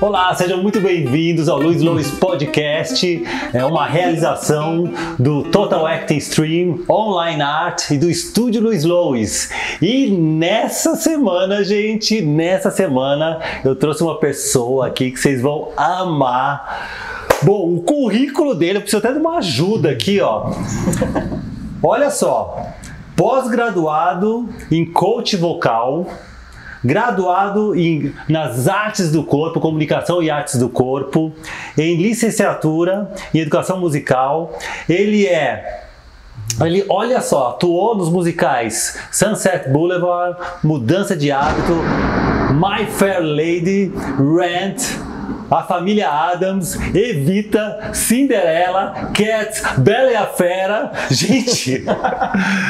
Olá, sejam muito bem-vindos ao Luiz Lois Podcast. É uma realização do Total Acting Stream, Online Art e do Estúdio Luiz Lois. E nessa semana, gente, nessa semana eu trouxe uma pessoa aqui que vocês vão amar. Bom, o currículo dele, eu preciso até de uma ajuda aqui, ó. Olha só, pós-graduado em coach vocal, graduado em, nas artes do corpo, comunicação e artes do corpo, em licenciatura em educação musical. Ele é ele, olha só, atuou nos musicais Sunset Boulevard, Mudança de Hábito, My Fair Lady, Rent, a família Adams, Evita, Cinderela, Cats, Bela e a Fera. Gente,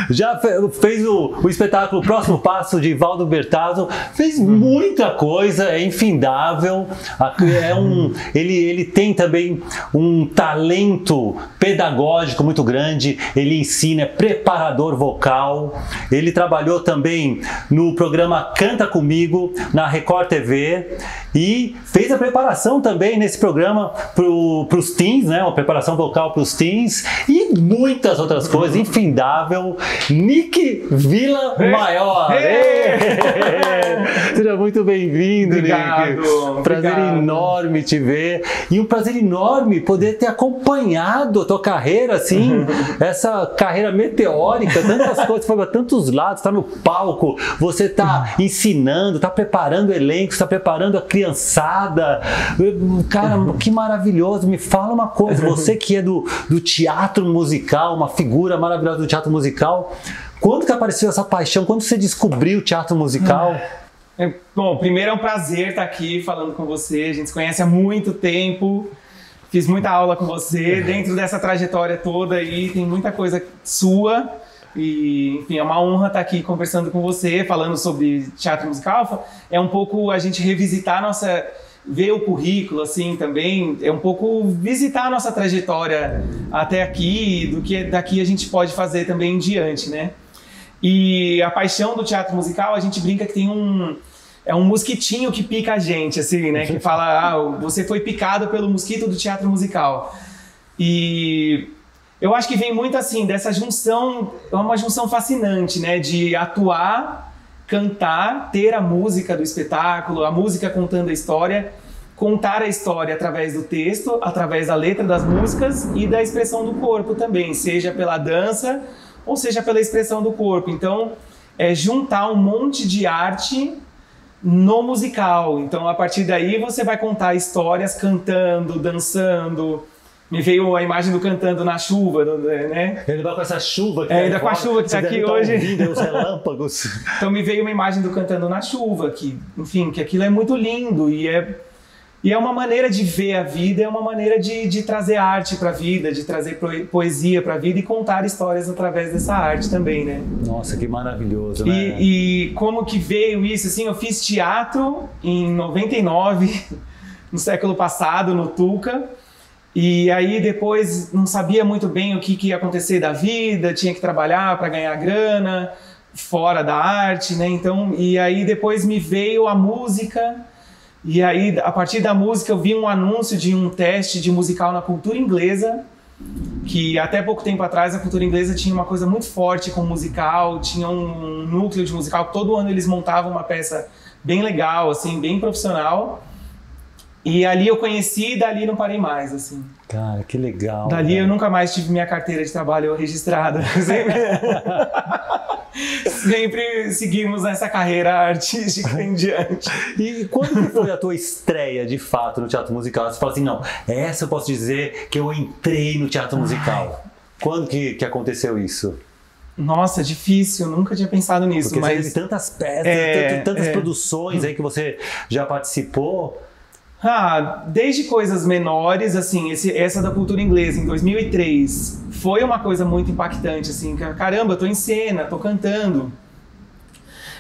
já fez o, o espetáculo Próximo Passo de Valdo Bertazzo, fez muita coisa, é infindável. É um, ele, ele tem também um talento pedagógico muito grande, ele ensina, é preparador vocal. Ele trabalhou também no programa Canta Comigo, na Record TV, e fez a preparação preparação também nesse programa para os teens, né? Uma preparação vocal para os teens e muitas outras coisas, infindável. Nick Vila Maior. Seja muito bem-vindo, Nick. Prazer obrigado. enorme te ver e um prazer enorme poder ter acompanhado a tua carreira, assim, essa carreira meteórica, tantas coisas, foi para tantos lados, está no palco, você está ensinando, está preparando elenco, está preparando a criançada, Cara, que maravilhoso. Me fala uma coisa, você que é do, do teatro musical, uma figura maravilhosa do teatro musical, quando que apareceu essa paixão? Quando você descobriu o teatro musical? É, bom, primeiro é um prazer estar aqui falando com você. A gente se conhece há muito tempo. Fiz muita aula com você. Dentro dessa trajetória toda aí, tem muita coisa sua. E, enfim, é uma honra estar aqui conversando com você, falando sobre teatro musical. É um pouco a gente revisitar nossa ver o currículo, assim, também é um pouco visitar a nossa trajetória até aqui, do que daqui a gente pode fazer também em diante, né? E a paixão do teatro musical, a gente brinca que tem um é um mosquitinho que pica a gente, assim, né? Que fala, ah, você foi picado pelo mosquito do teatro musical. E eu acho que vem muito assim dessa junção, é uma junção fascinante, né? De atuar cantar, ter a música do espetáculo, a música contando a história, contar a história através do texto, através da letra das músicas e da expressão do corpo também, seja pela dança ou seja pela expressão do corpo. Então, é juntar um monte de arte no musical. Então, a partir daí, você vai contar histórias cantando, dançando, me veio a imagem do cantando na chuva, né? Ele vai com essa chuva que é, ainda tá com a chuva que está aqui tá hoje. Ouvindo, os relâmpagos. então me veio uma imagem do cantando na chuva, que, enfim, que aquilo é muito lindo e é e é uma maneira de ver a vida, é uma maneira de, de trazer arte para a vida, de trazer poesia para a vida e contar histórias através dessa arte também, né? Nossa, que maravilhoso, né? E, e como que veio isso? Assim, eu fiz teatro em 99, no século passado, no Tuca. E aí depois não sabia muito bem o que, que ia acontecer da vida, tinha que trabalhar para ganhar grana fora da arte, né? Então, e aí depois me veio a música. E aí a partir da música eu vi um anúncio de um teste de musical na cultura inglesa, que até pouco tempo atrás a cultura inglesa tinha uma coisa muito forte com musical, tinha um núcleo de musical, todo ano eles montavam uma peça bem legal, assim, bem profissional. E ali eu conheci e dali não parei mais, assim. Cara, que legal. Dali eu nunca mais tive minha carteira de trabalho registrada. Sempre, seguimos nessa carreira artística em diante. E quando foi a tua estreia, de fato, no teatro musical? Você fala assim, não, essa eu posso dizer que eu entrei no teatro musical. Ai. Quando que, que aconteceu isso? Nossa, difícil, nunca tinha pensado nisso. Porque mas teve tantas peças, é, tantas é. produções aí que você já participou. Ah, desde coisas menores, assim, esse, essa da cultura inglesa em 2003 foi uma coisa muito impactante, assim, caramba, tô em cena, tô cantando.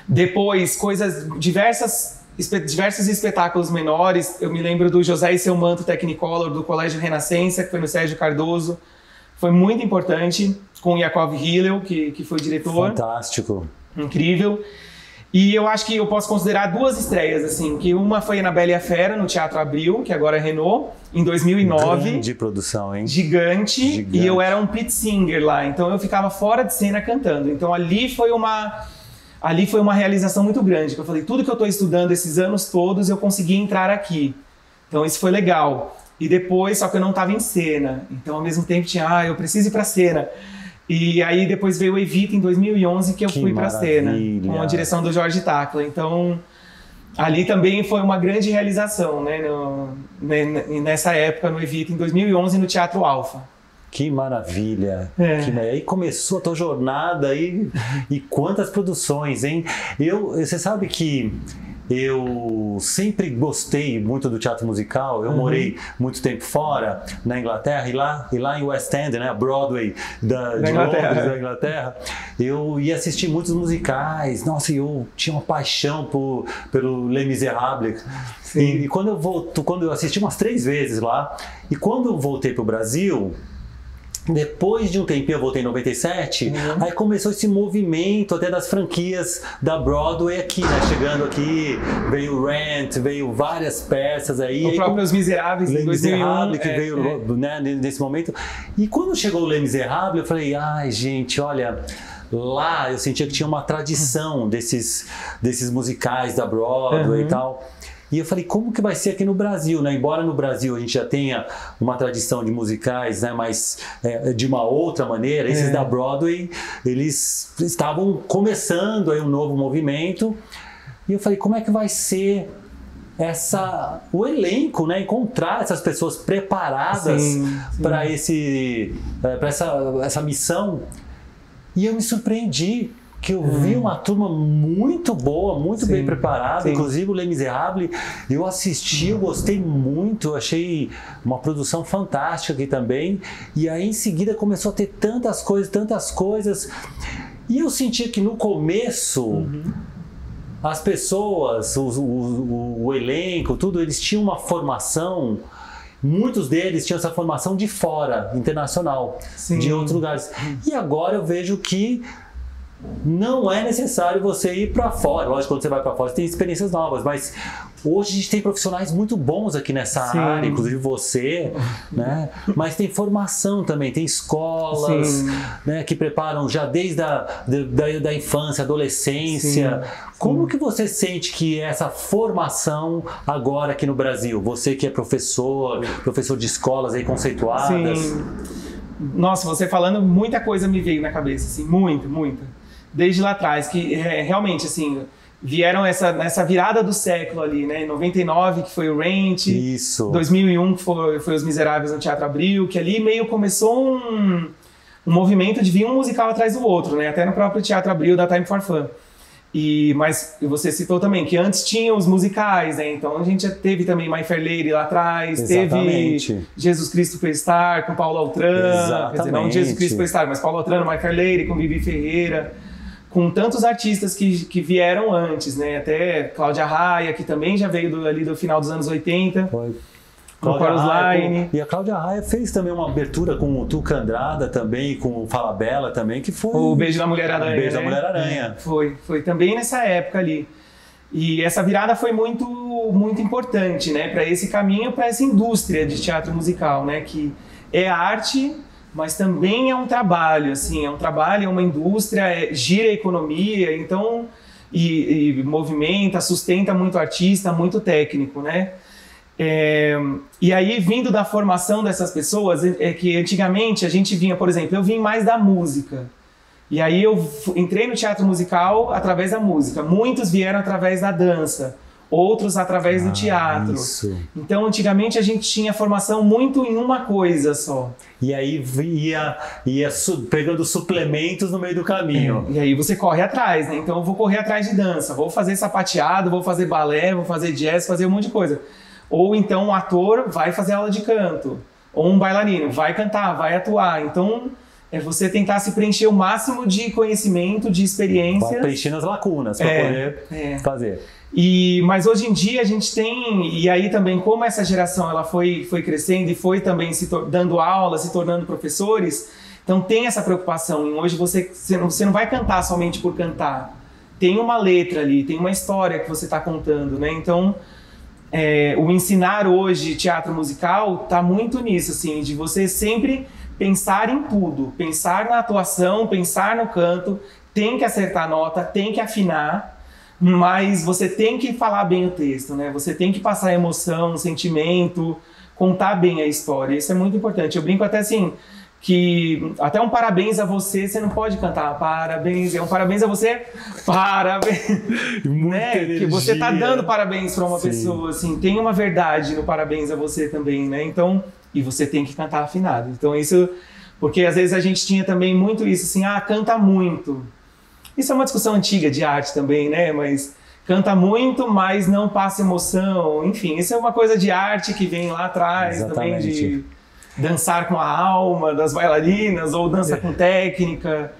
Depois, coisas diversas, diversos espetáculos menores, eu me lembro do José e seu manto Technicolor do Colégio Renascença, que foi no Sérgio Cardoso, foi muito importante, com Yakov Hillel, que, que foi diretor. Fantástico. Incrível. E eu acho que eu posso considerar duas estreias, assim, que uma foi na Bela e a Fera, no Teatro Abril, que agora é Renault, em 2009. De produção, hein? Gigante, Gigante. E eu era um pit singer lá, então eu ficava fora de cena cantando. Então ali foi uma... Ali foi uma realização muito grande, que eu falei, tudo que eu estou estudando esses anos todos, eu consegui entrar aqui. Então isso foi legal. E depois, só que eu não estava em cena. Então ao mesmo tempo tinha, ah, eu preciso ir para cena. E aí depois veio o Evita em 2011 que eu Que fui para cena, maravilha. com a direção do Jorge Tacla. Então ali também foi uma grande realização, né, no- nessa época no Evita em 2011 no Teatro Alfa. Que maravilha! É. Que aí começou a tua jornada aí e quantas produções, hein? Eu, você sabe que eu sempre gostei muito do teatro musical. Uhum. Eu morei muito tempo fora, na Inglaterra, e lá, e lá em West End, né, a Broadway da, de Inglaterra. Londres, da Inglaterra, eu ia assistir muitos musicais. Nossa, eu tinha uma paixão por, pelo Les Miserables. E, e quando eu volto, quando eu assisti umas três vezes lá, e quando eu voltei para o Brasil, depois de um tempinho, eu voltei em 97, Uhum. aí começou esse movimento até das franquias da Broadway aqui, né? Chegando aqui, veio Rent, veio várias peças aí. O aí próprio Os Miseráveis em Les 2001. Miserables, que é, veio é. né, nesse momento. E quando chegou o Les Miserables, eu falei, ai gente, olha, lá eu sentia que tinha uma tradição desses, desses musicais da Broadway Uhum. e tal. E eu falei, como que vai ser aqui no Brasil, né? Embora no Brasil a gente já tenha uma tradição de musicais, né? Mas é, de uma outra maneira, esses É. da Broadway, eles estavam começando aí um novo movimento. E eu falei, como é que vai ser essa o elenco, né? Encontrar essas pessoas preparadas para esse para essa essa missão. E eu me surpreendi que eu vi uma turma muito boa, muito Hum. Sim, bem preparada, sim. inclusive o Les Miserables. Eu assisti, eu gostei muito, achei uma produção fantástica aqui também. E aí em seguida começou a ter tantas coisas, tantas coisas. E eu sentia que no começo Uhum. as pessoas, o, o- o- o elenco, tudo, eles tinham uma formação. Muitos deles tinham essa formação de fora, internacional, Sim. de outros lugares. E agora eu vejo que não é necessário você ir para fora. Lógico, quando você vai para fora, você tem experiências novas, mas hoje a gente tem profissionais muito bons aqui nessa Sim. área, inclusive você, né? Mas tem formação também, tem escolas, Sim. né, que preparam já desde a da, da infância, adolescência. Como que você sente que é essa formação agora aqui no Brasil? Você que é professor, professor de escolas aí conceituadas. Sim. Nossa, você falando, muita coisa me veio na cabeça, assim, muita, muita. Desde lá atrás, que é, realmente, assim, vieram essa, nessa virada do século ali, né? Em 99, que foi o Rent, Isso. 2001, que foi, foi Os Miseráveis no Teatro Abril, que ali meio começou um, um movimento de vir um musical atrás do outro, né? Até no próprio Teatro Abril da Time for Fun. E, mas você citou também que antes tinha os musicais, né? Então a gente já teve também My Fair Lady lá atrás, Exatamente. teve Jesus Cristo Superstar com Paulo Altran, quer dizer, não Exatamente. Jesus Cristo Superstar, mas Paulo Altran, My Fair Lady com Bibi Ferreira, com tantos artistas que, que vieram antes, né? Até Cláudia Raia, que também já veio do, ali do final dos anos 80. Foi. Com Cláudia Raia, Line. com- E a Cláudia Raia fez também uma abertura com o Tuca Andrada também, com o Fala Bela também, que foi. O Beijo da Mulher Aranha. Beijo da né? Mulher Aranha. Foi, foi também nessa época ali. E essa virada foi muito, muito importante, né, para esse caminho, para essa indústria de teatro musical, né, que é arte, mas também é um trabalho, assim, é um trabalho, é uma indústria, é- gira a economia, então e, e movimenta, sustenta muito artista, muito técnico, né? É, e aí, vindo da formação dessas pessoas, é é que antigamente a gente vinha, por exemplo, eu vim mais da música. E aí eu entrei no teatro musical através da música. Muitos vieram através da dança, outros através do teatro. Ah, Isso. Então, antigamente a gente tinha formação muito em uma coisa só. E aí ia, ia su- pegando suplementos no meio do caminho. E aí você corre atrás, né? Então eu vou correr atrás de dança, vou fazer sapateado, vou fazer balé, vou fazer jazz, fazer um monte de coisa. Ou então um ator vai fazer aula de canto, ou um bailarino vai cantar, vai atuar. Então é você tentar se preencher o máximo de conhecimento, de Vai experiências. preenchendo as lacunas para É, poder é. fazer. E, mas hoje em dia a gente tem, e aí também como essa geração ela foi, foi crescendo e foi também se dando aula, se tornando professores, então tem essa preocupação em hoje você, você, não, você não vai cantar somente por cantar. tem uma letra ali, tem uma história que você está contando, né? Então, é, o ensinar hoje teatro musical está muito nisso, assim, de você sempre pensar em tudo, pensar na atuação, pensar no canto, tem que acertar a nota, tem que afinar, mas você tem que falar bem o texto, né? Você tem que passar emoção, sentimento, contar bem a história. Isso é muito importante. Eu brinco até assim, que até um parabéns a você, você não pode cantar parabéns, é um parabéns a você, parabéns, né? Que você tá dando parabéns para uma Sim. pessoa, assim, tem uma verdade no parabéns a você também, né? Então, e você tem que cantar afinado. Então isso, porque às vezes a gente tinha também muito isso, assim, ah, canta muito. Isso é uma discussão antiga de arte também, né? Mas canta muito, mas não passa emoção. Enfim, isso é uma coisa de arte que vem lá atrás Exatamente. também de dançar com a alma das bailarinas ou dança com técnica.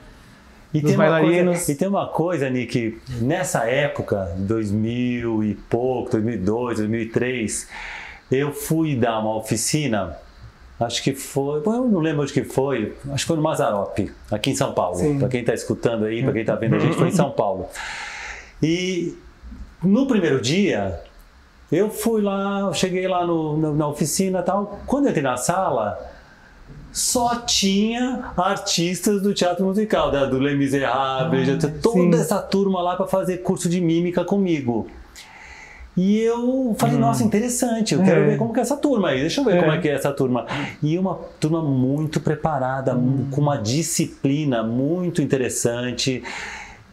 E tem, coisa, e tem, uma coisa, Nick, nessa época, 2000 e pouco, 2002, 2003, eu fui dar uma oficina, acho que foi, eu não lembro onde que foi, acho que foi no Mazarop, aqui em São Paulo. Para quem está escutando aí, para quem está vendo a gente, foi em São Paulo. E no primeiro dia, eu fui lá, cheguei lá no, na, na oficina tal. Quando eu entrei na sala, só tinha artistas do teatro musical, né? do Les Miserables, ah, toda sim. essa turma lá para fazer curso de mímica comigo. E eu falei, hum. nossa, interessante, eu é. quero ver como que é essa turma aí, deixa eu ver é. como é que é essa turma. E uma turma muito preparada, hum. com uma disciplina muito interessante.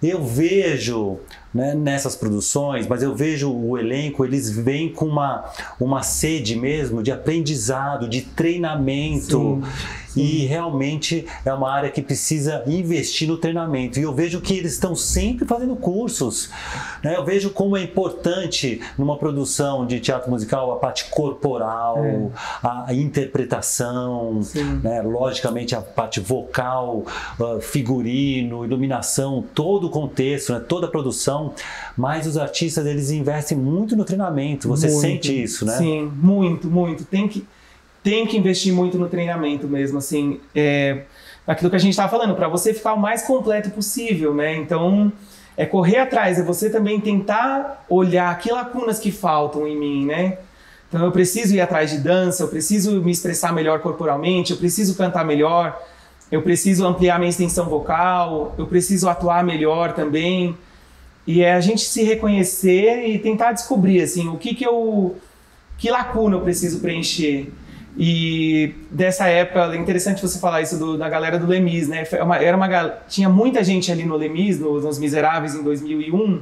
Eu vejo né, nessas produções, mas eu vejo o elenco, eles vêm com uma, uma sede mesmo de aprendizado, de treinamento. Sim. E realmente é uma área que precisa investir no treinamento. E eu vejo que eles estão sempre fazendo cursos. Né? Eu vejo como é importante numa produção de teatro musical a parte corporal, é. a interpretação, né? logicamente a parte vocal, uh, figurino, iluminação, todo o contexto, né? toda a produção. Mas os artistas eles investem muito no treinamento. Você muito. sente isso, né? Sim, muito, muito. Tem que tem que investir muito no treinamento mesmo, assim, é, aquilo que a gente estava falando, para você ficar o mais completo possível, né? Então, é correr atrás, é você também tentar olhar que lacunas que faltam em mim, né? Então, eu preciso ir atrás de dança, eu preciso me expressar melhor corporalmente, eu preciso cantar melhor, eu preciso ampliar minha extensão vocal, eu preciso atuar melhor também. E é a gente se reconhecer e tentar descobrir, assim, o que que eu... Que lacuna eu preciso preencher. E dessa época, é interessante você falar isso do, da galera do Lemis, né? Uma, era uma, tinha muita gente ali no Lemis, no, nos Miseráveis, em 2001,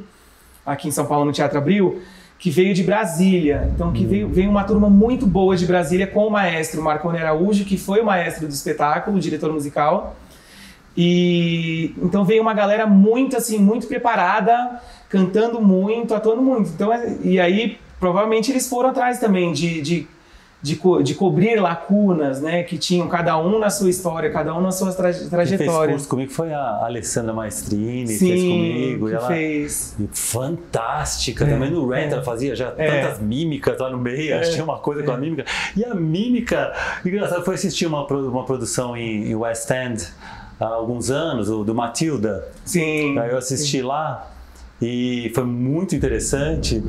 aqui em São Paulo, no Teatro Abril, que veio de Brasília. Então, que veio, veio uma turma muito boa de Brasília com o maestro Marconi Araújo, que foi o maestro do espetáculo, o diretor musical. E então veio uma galera muito assim, muito preparada, cantando muito, atuando muito. Então, é, e aí provavelmente eles foram atrás também de, de de, co de cobrir lacunas, né, que tinham cada um na sua história, cada um na sua tra trajetória. Quem fez comigo foi a Alessandra Maestrini, Sim, fez comigo. Ela, fez. Fantástica. É, Também no Rent é, ela fazia já é, tantas mímicas lá no meio, é, tinha uma coisa com a é. mímica. E a mímica, engraçado, foi assistir uma, uma produção em, em West End há alguns anos, o do Matilda. Sim. Aí eu assisti sim. lá e foi muito interessante.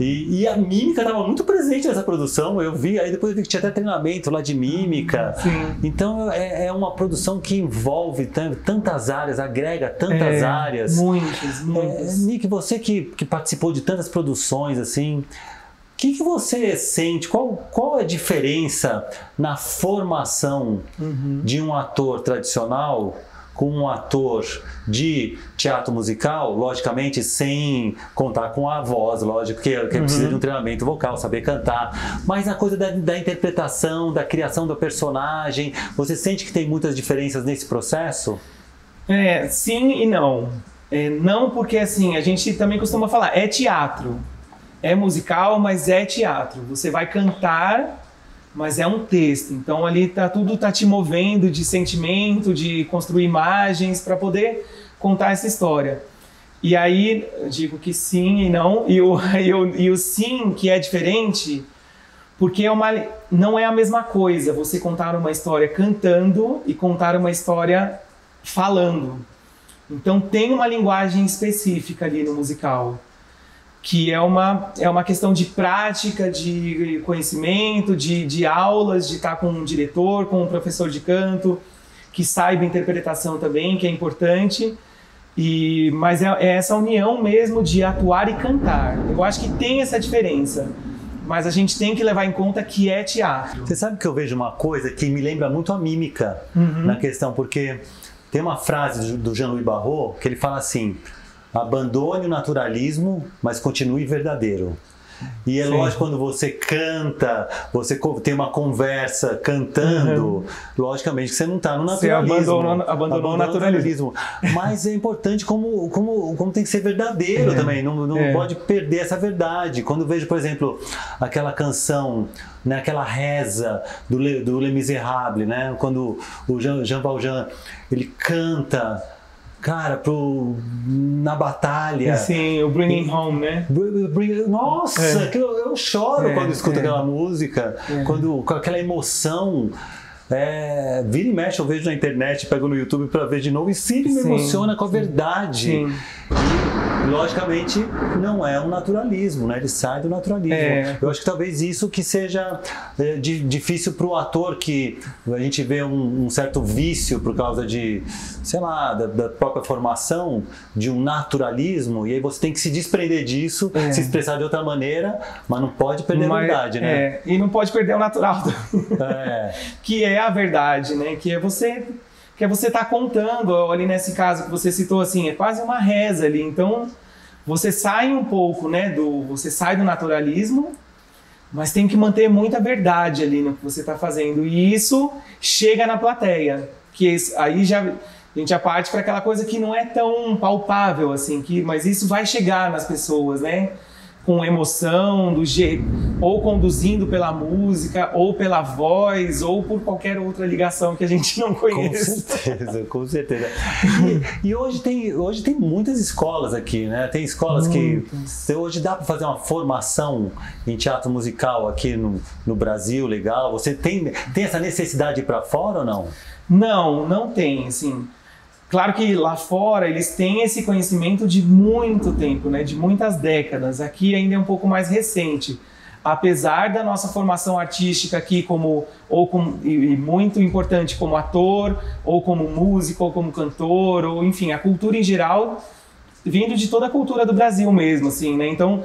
E, e a mímica estava muito presente nessa produção. Eu vi, aí depois eu vi que tinha até treinamento lá de mímica. Sim. Então é, é uma produção que envolve tantas áreas, agrega tantas é, áreas. Muitas, muitas. É, Nick, você que, que participou de tantas produções assim. O que, que você sente? Qual, qual é a diferença na formação uhum. de um ator tradicional com um ator de teatro musical, logicamente sem contar com a voz, lógico que, que uhum. precisa de um treinamento vocal, saber cantar, mas na coisa da, da, interpretação, da criação do personagem, você sente que tem muitas diferenças nesse processo? É, sim e não. É, não porque assim, a gente também costuma falar, é teatro. É musical, mas é teatro. Você vai cantar mas é um texto. Então ali tá tudo tá te movendo de sentimento, de construir imagens para poder contar essa história. E aí eu digo que sim e não, e o, e o, e o sim que é diferente, porque é uma, não é a mesma coisa você contar uma história cantando e contar uma história falando. Então tem uma linguagem específica ali no musical, que é uma, é uma questão de prática, de conhecimento, de, de aulas, de estar com um diretor, com um professor de canto, que saiba interpretação também, que é importante. E, mas é, é essa união mesmo de atuar e cantar. Eu acho que tem essa diferença mas a gente tem que levar em conta que é teatro. Você sabe que eu vejo uma coisa que me lembra muito a mímica uhum. na questão, porque tem uma frase do Jean-Louis Barrault que ele fala assim: abandone o naturalismo, mas continue verdadeiro. E é Sim. lógico, quando você canta, você tem uma conversa cantando, uhum. logicamente que você não está no naturalismo. Você abandonou, abandonou o naturalismo. Mas é importante como, como, como tem que ser verdadeiro é. também, não, não é. pode perder essa verdade. Quando vejo, por exemplo, aquela canção, né, aquela reza do, do Les Miserables, né, quando o Jean, Jean Valjean ele canta cara, pro, na batalha. Sim, o Bringing Home, né? Bring, nossa, é. eu, eu choro é, quando escuto é. aquela música, é. quando, com aquela emoção. É, vira e mexe, eu vejo na internet, pego no YouTube para ver de novo e sempre me emociona com a verdade. Sim. E, logicamente, não é um naturalismo, né? Ele sai do naturalismo. É. Eu acho que talvez isso que seja é, de, difícil para o ator, que a gente vê um, um, certo vício por causa de, sei lá, da, da, própria formação, de um naturalismo, e aí você tem que se desprender disso, é. se expressar de outra maneira, mas não pode perder mas, a verdade, né? É, e não pode perder o natural. É. que é a verdade, né? Que é você que é você estar tá contando, ali nesse caso que você citou assim, é quase uma reza ali. Então, você sai um pouco, né, do, você sai do naturalismo, mas tem que manter muita verdade ali no que você está fazendo. E isso chega na plateia, que aí já a gente já parte para aquela coisa que não é tão palpável assim, que mas isso vai chegar nas pessoas, né? Com emoção, do jeito, ou conduzindo pela música, ou pela voz, ou por qualquer outra ligação que a gente não conhece. Com certeza, com certeza. E, e hoje, tem, hoje tem muitas escolas aqui, né? Tem escolas Muitas. que hoje dá para fazer uma formação em teatro musical aqui no, no Brasil, legal. Você tem, tem essa necessidade de ir para fora ou não? Não, não tem, assim. Claro que lá fora eles têm esse conhecimento de muito tempo, né, de muitas décadas. Aqui ainda é um pouco mais recente. Apesar da nossa formação artística aqui como ou como, e, muito importante como ator, ou como músico, ou como cantor, ou enfim, a cultura em geral vindo de toda a cultura do Brasil mesmo, assim, né? Então,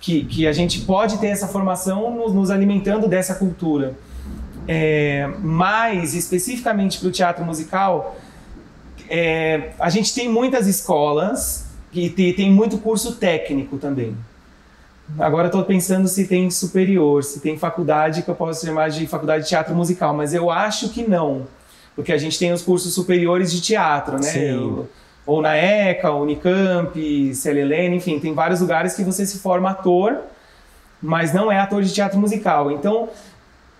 que, que a gente pode ter essa formação nos, nos alimentando dessa cultura. É, mas, especificamente para o teatro musical, é, a gente tem muitas escolas e tem muito curso técnico também. Agora estou pensando se tem superior, se tem faculdade que eu posso chamar de faculdade de teatro musical, mas eu acho que não, porque a gente tem os cursos superiores de teatro, né? Sim. Ou na ECA, Unicamp, CLLN, enfim, tem vários lugares que você se forma ator, mas não é ator de teatro musical. Então,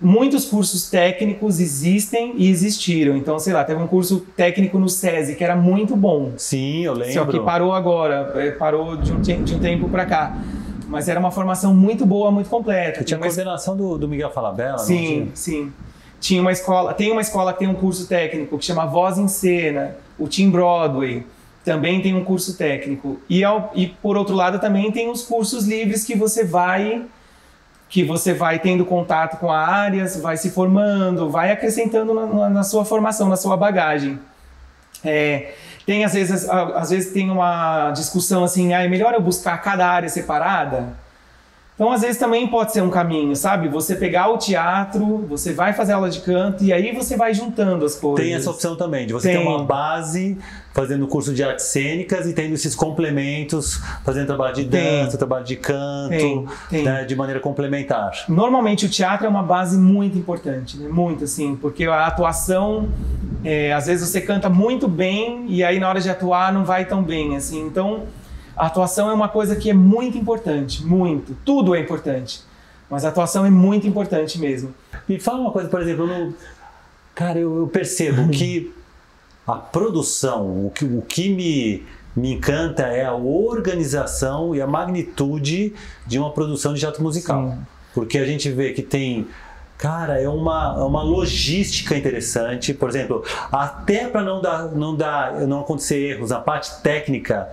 muitos cursos técnicos existem e existiram. Então, sei lá, teve um curso técnico no SESI que era muito bom. Sim, eu lembro. Só que parou agora, é, parou de um, de um tempo para cá. Mas era uma formação muito boa, muito completa. Tinha a coordenação do, do Miguel Falabella, Sim, sim. Tinha uma escola, tem uma escola que tem um curso técnico que chama Voz em Cena, o Team Broadway também tem um curso técnico. E, ao, e por outro lado também tem os cursos livres que você vai que você vai tendo contato com a área, vai se formando, vai acrescentando na, na sua formação, na sua bagagem. É, tem às vezes, às vezes tem uma discussão assim, ah, é melhor eu buscar cada área separada? Então, às vezes também pode ser um caminho, sabe? Você pegar o teatro, você vai fazer aula de canto e aí você vai juntando as coisas. Tem essa opção também, de você tem. ter uma base fazendo curso de artes cênicas e tendo esses complementos, fazendo trabalho de dança, tem. trabalho de canto, tem. Né, de maneira complementar. Normalmente o teatro é uma base muito importante, né? muito assim, porque a atuação, é, às vezes você canta muito bem e aí na hora de atuar não vai tão bem, assim. Então a atuação é uma coisa que é muito importante, muito. Tudo é importante. Mas a atuação é muito importante mesmo. Me fala uma coisa, por exemplo, no... cara, eu, eu percebo que a produção, o que, o que me, me encanta é a organização e a magnitude de uma produção de teatro musical. Sim. Porque a gente vê que tem Cara, é uma, é uma logística interessante. Por exemplo, até para não dar, não dar, não acontecer erros na parte técnica,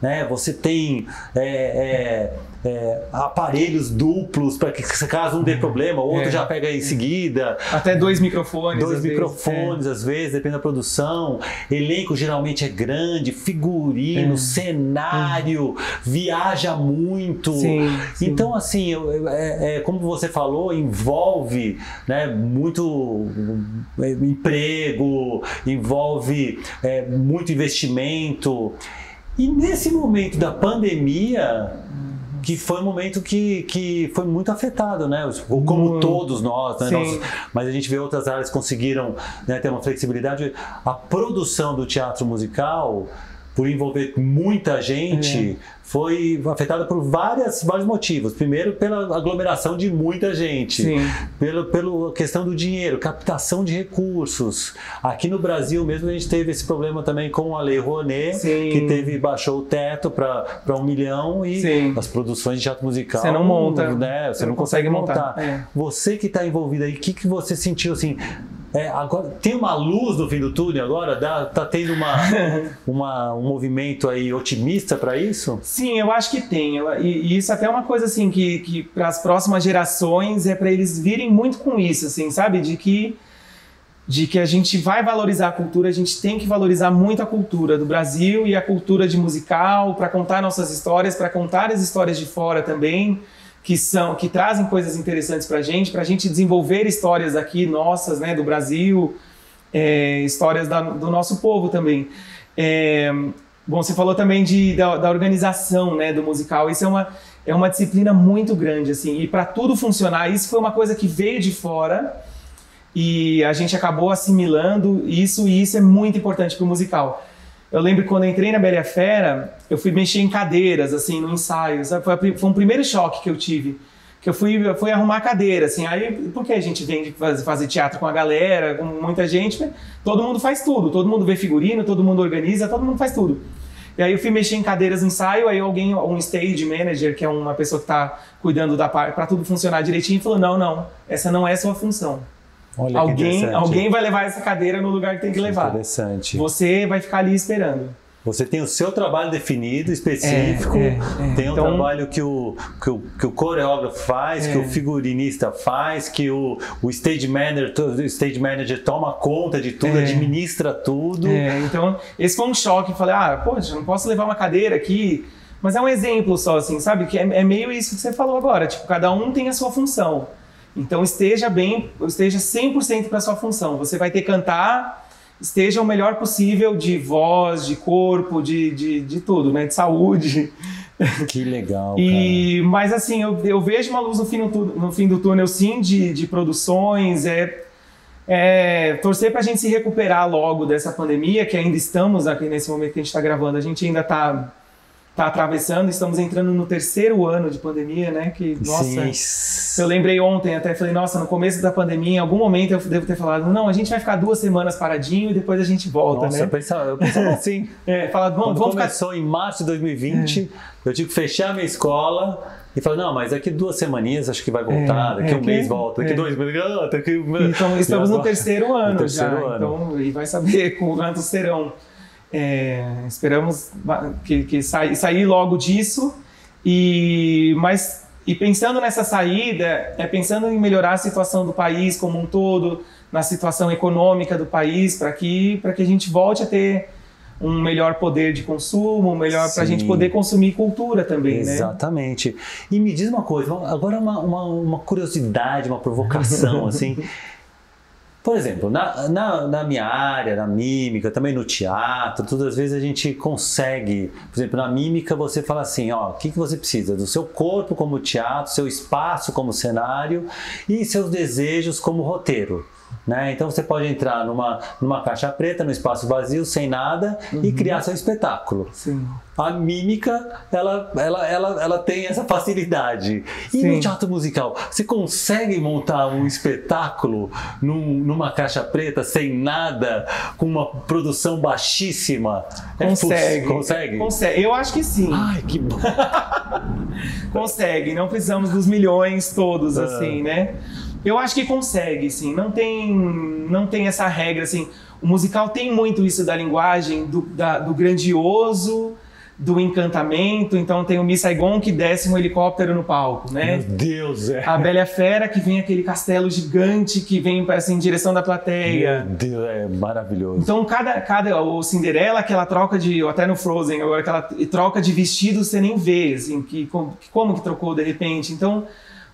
né? Você tem é, é, é, aparelhos duplos para que caso um dê problema, o outro É. já pega em seguida. Até dois microfones. Dois às vezes, microfones, às vezes, depende da produção. Elenco geralmente é grande, figurino, É. cenário, viaja muito. Sim, sim. Então, assim, é, é, como você falou, envolve né, muito é, emprego, envolve é, muito investimento. E nesse momento da pandemia, que foi um momento que, que foi muito afetado, né? Como Muito. todos nós, né? Nós- mas a gente vê outras áreas conseguiram né, ter uma flexibilidade. A produção do teatro musical, por envolver muita gente, É. foi afetada por várias, vários motivos. Primeiro, pela aglomeração de muita gente. Sim. Pela pelo questão do dinheiro, captação de recursos. Aqui no Brasil mesmo a gente teve esse problema também com a Lei Rouanet, Sim. que teve baixou o teto para um milhão e Sim. as produções de teatro musical. Você não monta. né? Você Você não não consegue consegue montar. montar. É. Você que está envolvido aí, o que, que você sentiu assim? É, agora, tem uma luz no fim do túnel agora? Dá, tá tendo uma, uma, um movimento aí otimista para isso? Sim, eu acho que tem. E, e isso até é uma coisa assim que, que para as próximas gerações é para eles virem muito com isso, assim, sabe? De que de que a gente vai valorizar a cultura, a gente tem que valorizar muito a cultura do Brasil e a cultura de musical para contar nossas histórias, para contar as histórias de fora também, que são que trazem coisas interessantes para a gente, para a gente desenvolver histórias aqui nossas, né, do Brasil, é, histórias da- do nosso povo também. É, bom, você falou também de, da, da organização né, do musical. Isso é uma, é uma disciplina muito grande, assim. E para tudo funcionar, isso foi uma coisa que veio de fora e a gente acabou assimilando isso e isso é muito importante para o musical. Eu lembro quando eu entrei na Bela Fera, eu fui mexer em cadeiras, assim, no ensaio. Foi, foi um primeiro choque que eu tive. Que eu fui, eu fui arrumar cadeira, assim. Aí, por que a gente vem fazer, fazer teatro com a galera, com muita gente? Todo mundo faz tudo. Todo mundo vê figurino, todo mundo organiza, todo mundo faz tudo. E aí eu fui mexer em cadeiras no ensaio, aí alguém, um stage manager, que é uma pessoa que está cuidando da parte, para tudo funcionar direitinho, falou: não, não, essa não é sua função. Olha Alguém, alguém vai levar essa cadeira no lugar que tem que levar. Interessante. Você vai ficar ali esperando. Você tem o seu trabalho definido, específico, É, é, é. tem um Então- trabalho que o, que o, que o coreógrafo faz, que É. o figurinista faz, que o, o stage, manager, o stage manager toma conta de tudo, É. administra tudo. É, então, esse foi um choque. Falei, ah, poxa, não posso levar uma cadeira aqui. Mas é um exemplo só, assim, sabe? Que é, é meio isso que você falou agora. Tipo, cada um tem a sua função. Então, esteja bem, esteja 100% para sua função. Você vai ter que cantar, esteja o melhor possível de voz, de corpo, de, de, de tudo, né? De saúde. Que legal, E, mas assim, eu, eu vejo uma luz no fim, do no fim do túnel, sim, de, de produções. É, é, torcer para a gente se recuperar logo dessa pandemia, que ainda estamos aqui nesse momento que a gente está gravando. A gente ainda está tá atravessando, estamos entrando no terceiro ano de pandemia, né? Que, nossa, Sim. eu lembrei ontem, até falei, nossa, no começo da pandemia, em algum momento eu devo ter falado, não, a gente vai ficar duas semanas paradinho e depois a gente volta, Nossa, eu né? pensava, eu pensava assim. É, falar, vamos, Quando vamos ficar É. começou em março de 2020, eu tive que fechar minha escola e falei, não, mas daqui duas semaninhas acho que vai voltar, É, daqui é, um mês que- volta, daqui é. dois meses, ah, daqui... Então, estamos no terceiro ano terceiro já, ano. então e vai saber quantos serão. É, esperamos que, que sai- sair logo disso e mas e pensando nessa saída, é pensando em melhorar a situação do país como um todo, na situação econômica do país, para que para que a gente volte a ter um melhor poder de consumo, um melhor para a gente poder consumir cultura também, né? Exatamente. E me diz uma coisa, agora uma, uma, uma curiosidade, uma provocação, assim. Por exemplo, na, na, na minha área, na mímica, também no teatro, todas as vezes a gente consegue, por exemplo, na mímica você fala assim, ó, o que, que você precisa? Do seu corpo como teatro, seu espaço como cenário e seus desejos como roteiro. Né? Então você pode entrar numa, numa caixa preta, num espaço vazio, sem nada, e criar seu espetáculo Sim. a mímica ela, ela, ela, ela tem essa facilidade. E Sim. no teatro musical, você consegue montar um espetáculo num- numa caixa preta, sem nada, com uma produção baixíssima? É Consegue. fu- consegue? Consegue. Eu acho que sim. Ai, que bom. Consegue, não precisamos dos milhões todos, Ah. assim, né? Eu acho que consegue, sim. Não tem, não tem essa regra, assim. O musical tem muito isso da linguagem, do, da, do grandioso, do encantamento. Então tem o Miss Saigon que desce um helicóptero no palco, né? Meu Deus, é. A Bela Fera que vem aquele castelo gigante que vem assim, em direção da plateia. Meu Deus, é maravilhoso. Então cada, cada o Cinderela que ela troca de, ou até no Frozen agora que ela troca de vestido você nem vê, assim, que como que trocou de repente. Então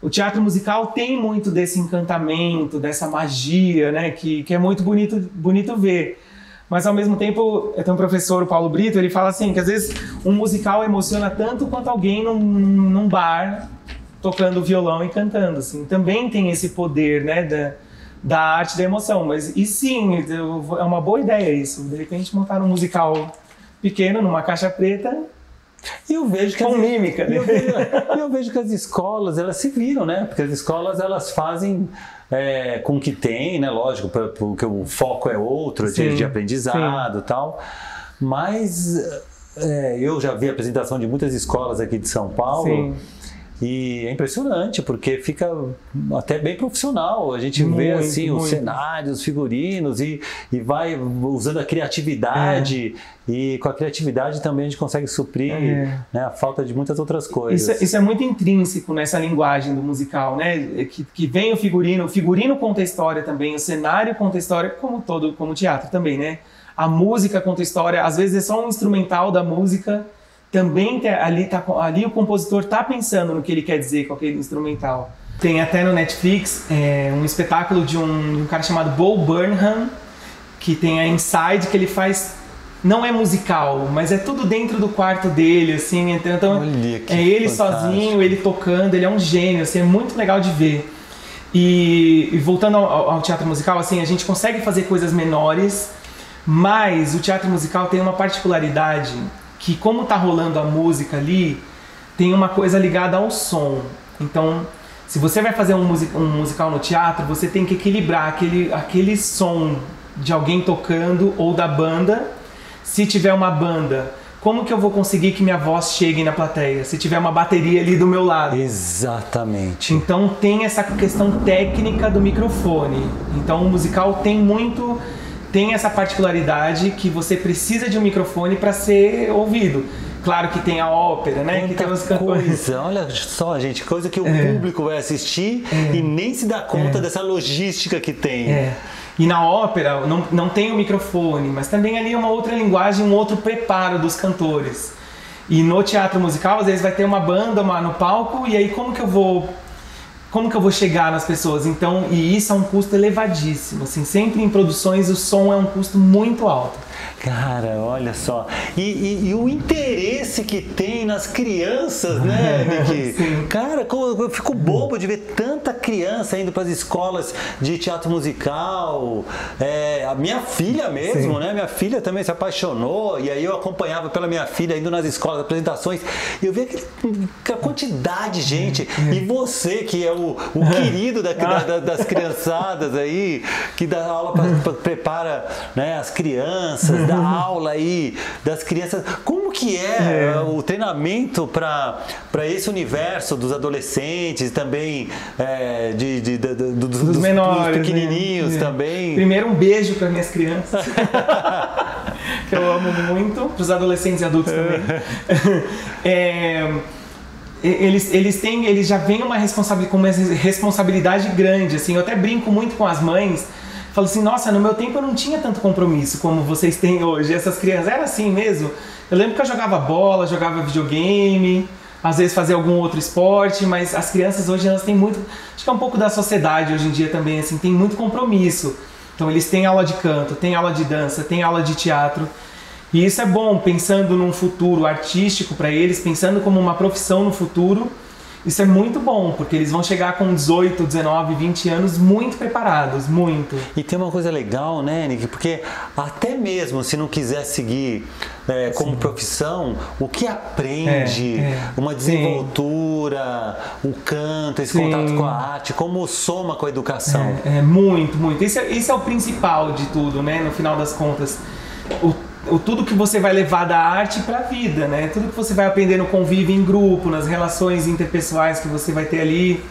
o teatro musical tem muito desse encantamento, dessa magia, né? Que, que é muito bonito, bonito ver. Mas ao mesmo tempo, tem um professor, o Paulo Brito, ele fala assim que às vezes um musical emociona tanto quanto alguém num, num bar tocando violão e cantando, assim. Também tem esse poder, né, da, da arte da emoção. Mas e sim, é uma boa ideia isso. De repente montar um musical pequeno numa caixa preta e eu vejo que com as, mímica. Eu vejo, eu vejo que as escolas elas se viram, né? Porque as escolas elas fazem é, com o que tem, né? Lógico, porque o foco é outro, sim, de, de aprendizado e tal. Mas é, eu já vi a apresentação de muitas escolas aqui de São Paulo. Sim e é impressionante, porque fica até bem profissional. A gente muito, vê assim muito. os cenários, os figurinos e, e vai usando a criatividade. É. E com a criatividade também a gente consegue suprir é. né, a falta de muitas outras coisas. Isso, é, isso, é muito intrínseco nessa linguagem do musical, né? Que, que vem o figurino, o figurino conta a história também, o cenário conta a história, como todo, como o teatro também, né? A música conta história, às vezes é só um instrumental da música também ali, tá, ali o compositor está pensando no que ele quer dizer com aquele instrumental. Tem até no Netflix é, um espetáculo de um, de um, cara chamado Bo Burnham, que tem a Inside, que ele faz. Não é musical, mas é tudo dentro do quarto dele, assim. Então, Olha, é ele fantástico. sozinho, ele tocando, ele é um gênio, assim, é muito legal de ver. E, e voltando ao, ao teatro musical, assim, a gente consegue fazer coisas menores, mas o teatro musical tem uma particularidade que como tá rolando a música ali, tem uma coisa ligada ao som. Então, se você vai fazer um, music, um musical no teatro, você tem que equilibrar aquele, aquele som de alguém tocando ou da banda. Se tiver uma banda, como que eu vou conseguir que minha voz chegue na plateia? Se tiver uma bateria ali do meu lado. Exatamente. Então tem essa questão técnica do microfone. Então o musical tem muito tem essa particularidade que você precisa de um microfone para ser ouvido. Claro que tem a ópera, né? Muita que tem os coisa, olha só, gente, coisa que o é. público vai assistir é. e nem se dá conta é. dessa logística que tem. É. E na ópera não, não tem o microfone, mas também ali é uma outra linguagem, um outro preparo dos cantores. E no teatro musical, às vezes vai ter uma banda uma, no palco, e aí como que eu vou como que eu vou chegar nas pessoas? Então, e isso é um custo elevadíssimo. Assim, sempre em produções o som é um custo muito alto. Cara, olha só. E, e, e, o interesse que tem nas crianças, né, Nick? Cara, eu fico bobo de ver tanta criança indo para as escolas de teatro musical. É, a minha filha mesmo, Sim. né? Minha filha também se apaixonou. E aí eu acompanhava pela minha filha indo nas escolas, apresentações. E eu vi aquele, aquela quantidade de gente. E você, que é o, o querido da, da, das criançadas aí, que dá aula, pra, pra, prepara né, as crianças, da aula aí das crianças. Como que é, é. o treinamento para esse universo dos adolescentes também é, de, de, de, de dos, dos, menores, dos pequenininhos né? também? Primeiro um beijo para minhas crianças. que eu amo muito, para os adolescentes e adultos também. é, eles, eles têm, eles já vêm uma responsabilidade, com uma responsabilidade grande, assim, eu até brinco muito com as mães, falo assim, nossa, no meu tempo eu não tinha tanto compromisso como vocês têm hoje. Essas crianças eram assim mesmo. Eu lembro que eu jogava bola, jogava videogame, às vezes fazia algum outro esporte, mas as crianças hoje elas têm muito, acho que é um pouco da sociedade hoje em dia também, assim, tem muito compromisso. Então eles têm aula de canto, têm aula de dança, têm aula de teatro. E isso é bom, pensando num futuro artístico para eles, pensando como uma profissão no futuro isso é muito bom, porque eles vão chegar com 18, 19, 20 anos muito preparados, muito. E tem uma coisa legal, né, Nick? Porque até mesmo se não quiser seguir é, como Sim. profissão, o que aprende, é, é. uma desenvoltura, Sim. o canto, esse Sim. contato com a arte, como soma com a educação. É, é muito, muito. Isso é, isso é o principal de tudo, né? No final das contas. O tudo que você vai levar da arte para a vida, né? Tudo que você vai aprender no convívio em grupo, nas relações interpessoais que você vai ter ali.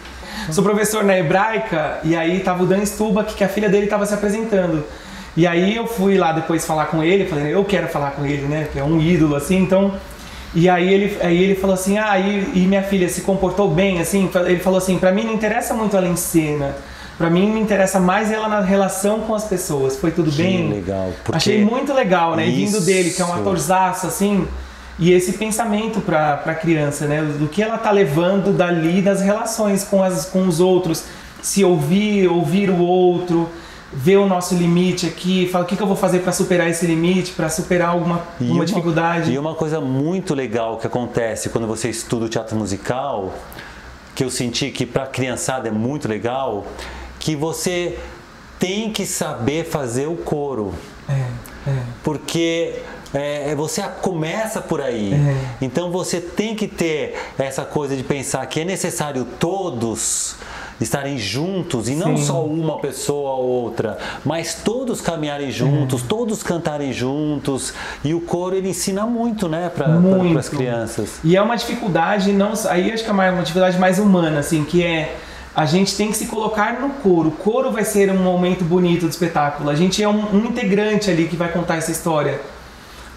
Sou professor na hebraica e aí tava o Dan Stubach, que a filha dele estava se apresentando. E aí eu fui lá depois falar com ele, falei, eu quero falar com ele, né? Que é um ídolo, assim, então. E aí ele, aí ele falou assim, ah, e, e minha filha se comportou bem, assim, ele falou assim, para mim não interessa muito ela em cena. Pra mim me interessa mais ela na relação com as pessoas. Foi tudo Que bem? legal, porque Achei muito legal, né? E vindo Isso. dele, que é um atorzaço, assim. E esse pensamento pra, pra criança, né? Do que ela tá levando dali das relações com, as, com os outros. Se ouvir, ouvir o outro, ver o nosso limite aqui, fala o que, que eu vou fazer pra superar esse limite, pra superar alguma, alguma dificuldade. E uma coisa muito legal que acontece quando você estuda o teatro musical, que eu senti que para criançada é muito legal, que você tem que saber fazer o coro, É, é. porque é, você começa por aí. É. Então você tem que ter essa coisa de pensar que é necessário todos estarem juntos e não Sim. só uma pessoa ou outra, mas todos caminharem juntos, É. todos cantarem juntos. E o coro ele ensina muito, né, para Muito. as crianças. E é uma dificuldade, não, aí acho que é uma dificuldade mais humana, assim, que é a gente tem que se colocar no coro. O coro vai ser um momento bonito do espetáculo. A gente é um, um integrante ali que vai contar essa história.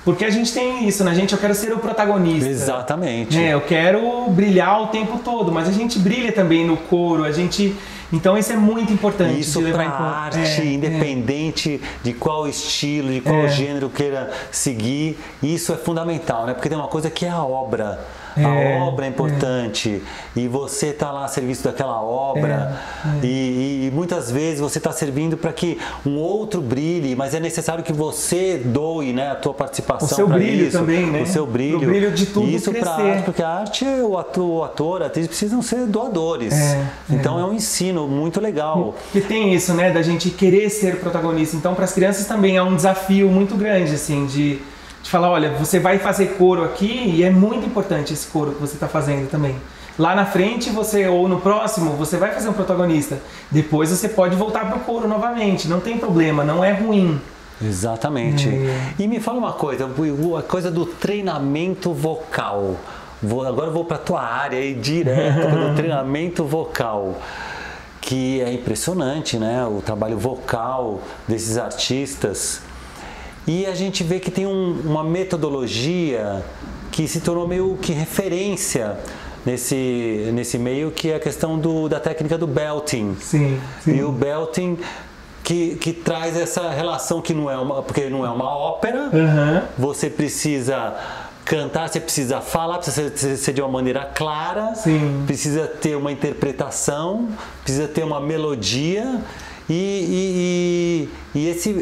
Porque a gente tem isso, né? Gente, eu quero ser o protagonista. Exatamente. É, eu quero brilhar o tempo todo, mas a gente brilha também no coro, a gente. Então isso é muito importante. Isso para em arte, É, é. independente de qual estilo, de qual É. gênero queira seguir, isso é fundamental, né? Porque tem uma coisa que é a obra. É, a obra é importante e você está lá a serviço daquela obra É, E, e- e muitas vezes você está servindo para que um outro brilhe, mas é necessário que você doe né, a tua participação O seu brilho isso, também, né? o seu brilho, Pro brilho de tudo isso crescer. arte, porque a arte, o ator, o a atriz precisam ser doadores. É, então é. um ensino muito legal. Porque tem isso, né, da gente querer ser protagonista. Então, para as crianças também é um desafio muito grande, assim, de, de falar: olha, você vai fazer coro aqui e é muito importante esse coro que você está fazendo também. Lá na frente, você, ou no próximo, você vai fazer um protagonista. Depois você pode voltar pro coro novamente, não tem problema, não é ruim. Exatamente. É. E me fala uma coisa, a coisa do treinamento vocal. Vou, agora eu vou para tua área aí direto do treinamento vocal. Que é impressionante, né? O trabalho vocal desses artistas. E a gente vê que tem um- uma metodologia que se tornou meio que referência nesse, nesse meio, que é a questão do, da técnica do belting. Sim, E o belting que, que traz essa relação que não é uma, porque não é uma ópera, Aham. você precisa cantar, você precisa falar, precisa ser, ser de uma maneira clara, Sim. precisa ter uma interpretação, precisa ter uma melodia. E, e, e, e esse,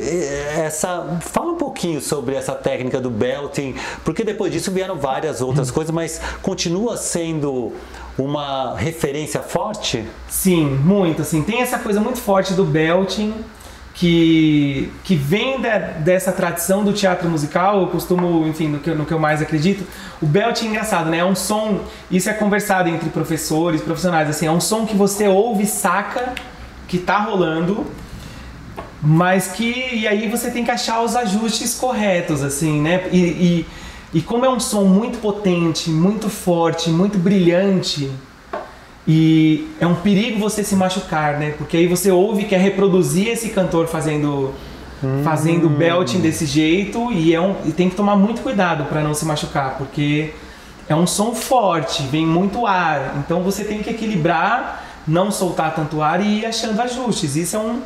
essa. Fala pouquinho sobre essa técnica do belting, porque depois disso vieram várias outras coisas, mas continua sendo uma referência forte? Sim, muito, assim. Tem essa coisa muito forte do belting, que, que vem da- dessa tradição do teatro musical, eu costumo, enfim, no que, no que eu mais acredito. O belting é engraçado, né? É um som, isso é conversado entre professores, profissionais, assim, é um som que você ouve, saca, que tá rolando, mas que e aí você tem que achar os ajustes corretos assim né? E, e, e como é um som muito potente muito forte muito brilhante e é um perigo você se machucar né? Porque aí você ouve quer reproduzir esse cantor fazendo fazendo belting desse jeito e é um e tem que tomar muito cuidado para não se machucar porque é um som forte vem muito ar. Então você tem que equilibrar não soltar tanto ar e ir achando ajustes. Isso é um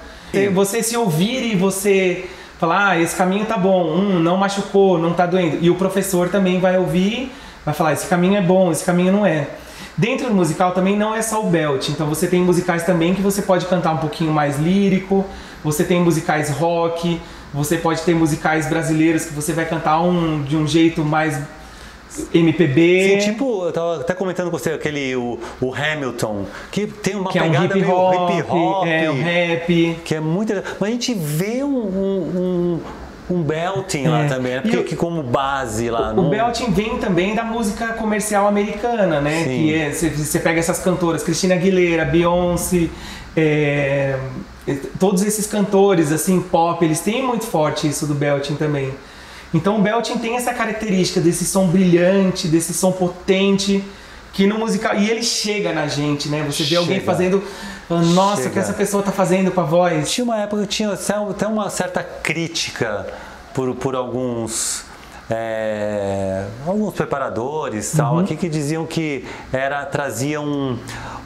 você se ouvir e você falar, ah, esse caminho tá bom, hum, não machucou, não tá doendo. E o professor também vai ouvir, vai falar, esse caminho é bom, esse caminho não é. Dentro do musical também não é só o belt, então você tem musicais também que você pode cantar um pouquinho mais lírico, você tem musicais rock, você pode ter musicais brasileiros que você vai cantar um, de um jeito mais MPB. Sim, tipo, eu tava até comentando com você aquele o, o Hamilton, que tem uma que é um pegada hip meio hop, hip hop, é um rap. que é muito. Mas a gente vê um, um, um, um belting lá É. também, né? Porque o- que como base lá. O não- belting vem também da música comercial americana, né? Sim. Que é, você- pega essas cantoras, Christina Aguilera, Beyoncé, é, todos esses cantores assim pop, eles têm muito forte isso do belting também. Então o belting tem essa característica desse som brilhante, desse som potente, que no musical. E ele chega na gente, né? Você vê alguém Chega. fazendo. falando, Nossa, o que Chega. essa pessoa tá fazendo com a voz? Tinha uma época que tinha até uma certa crítica por, por alguns. É, alguns preparadores tal, Uhum. aqui que diziam que era traziam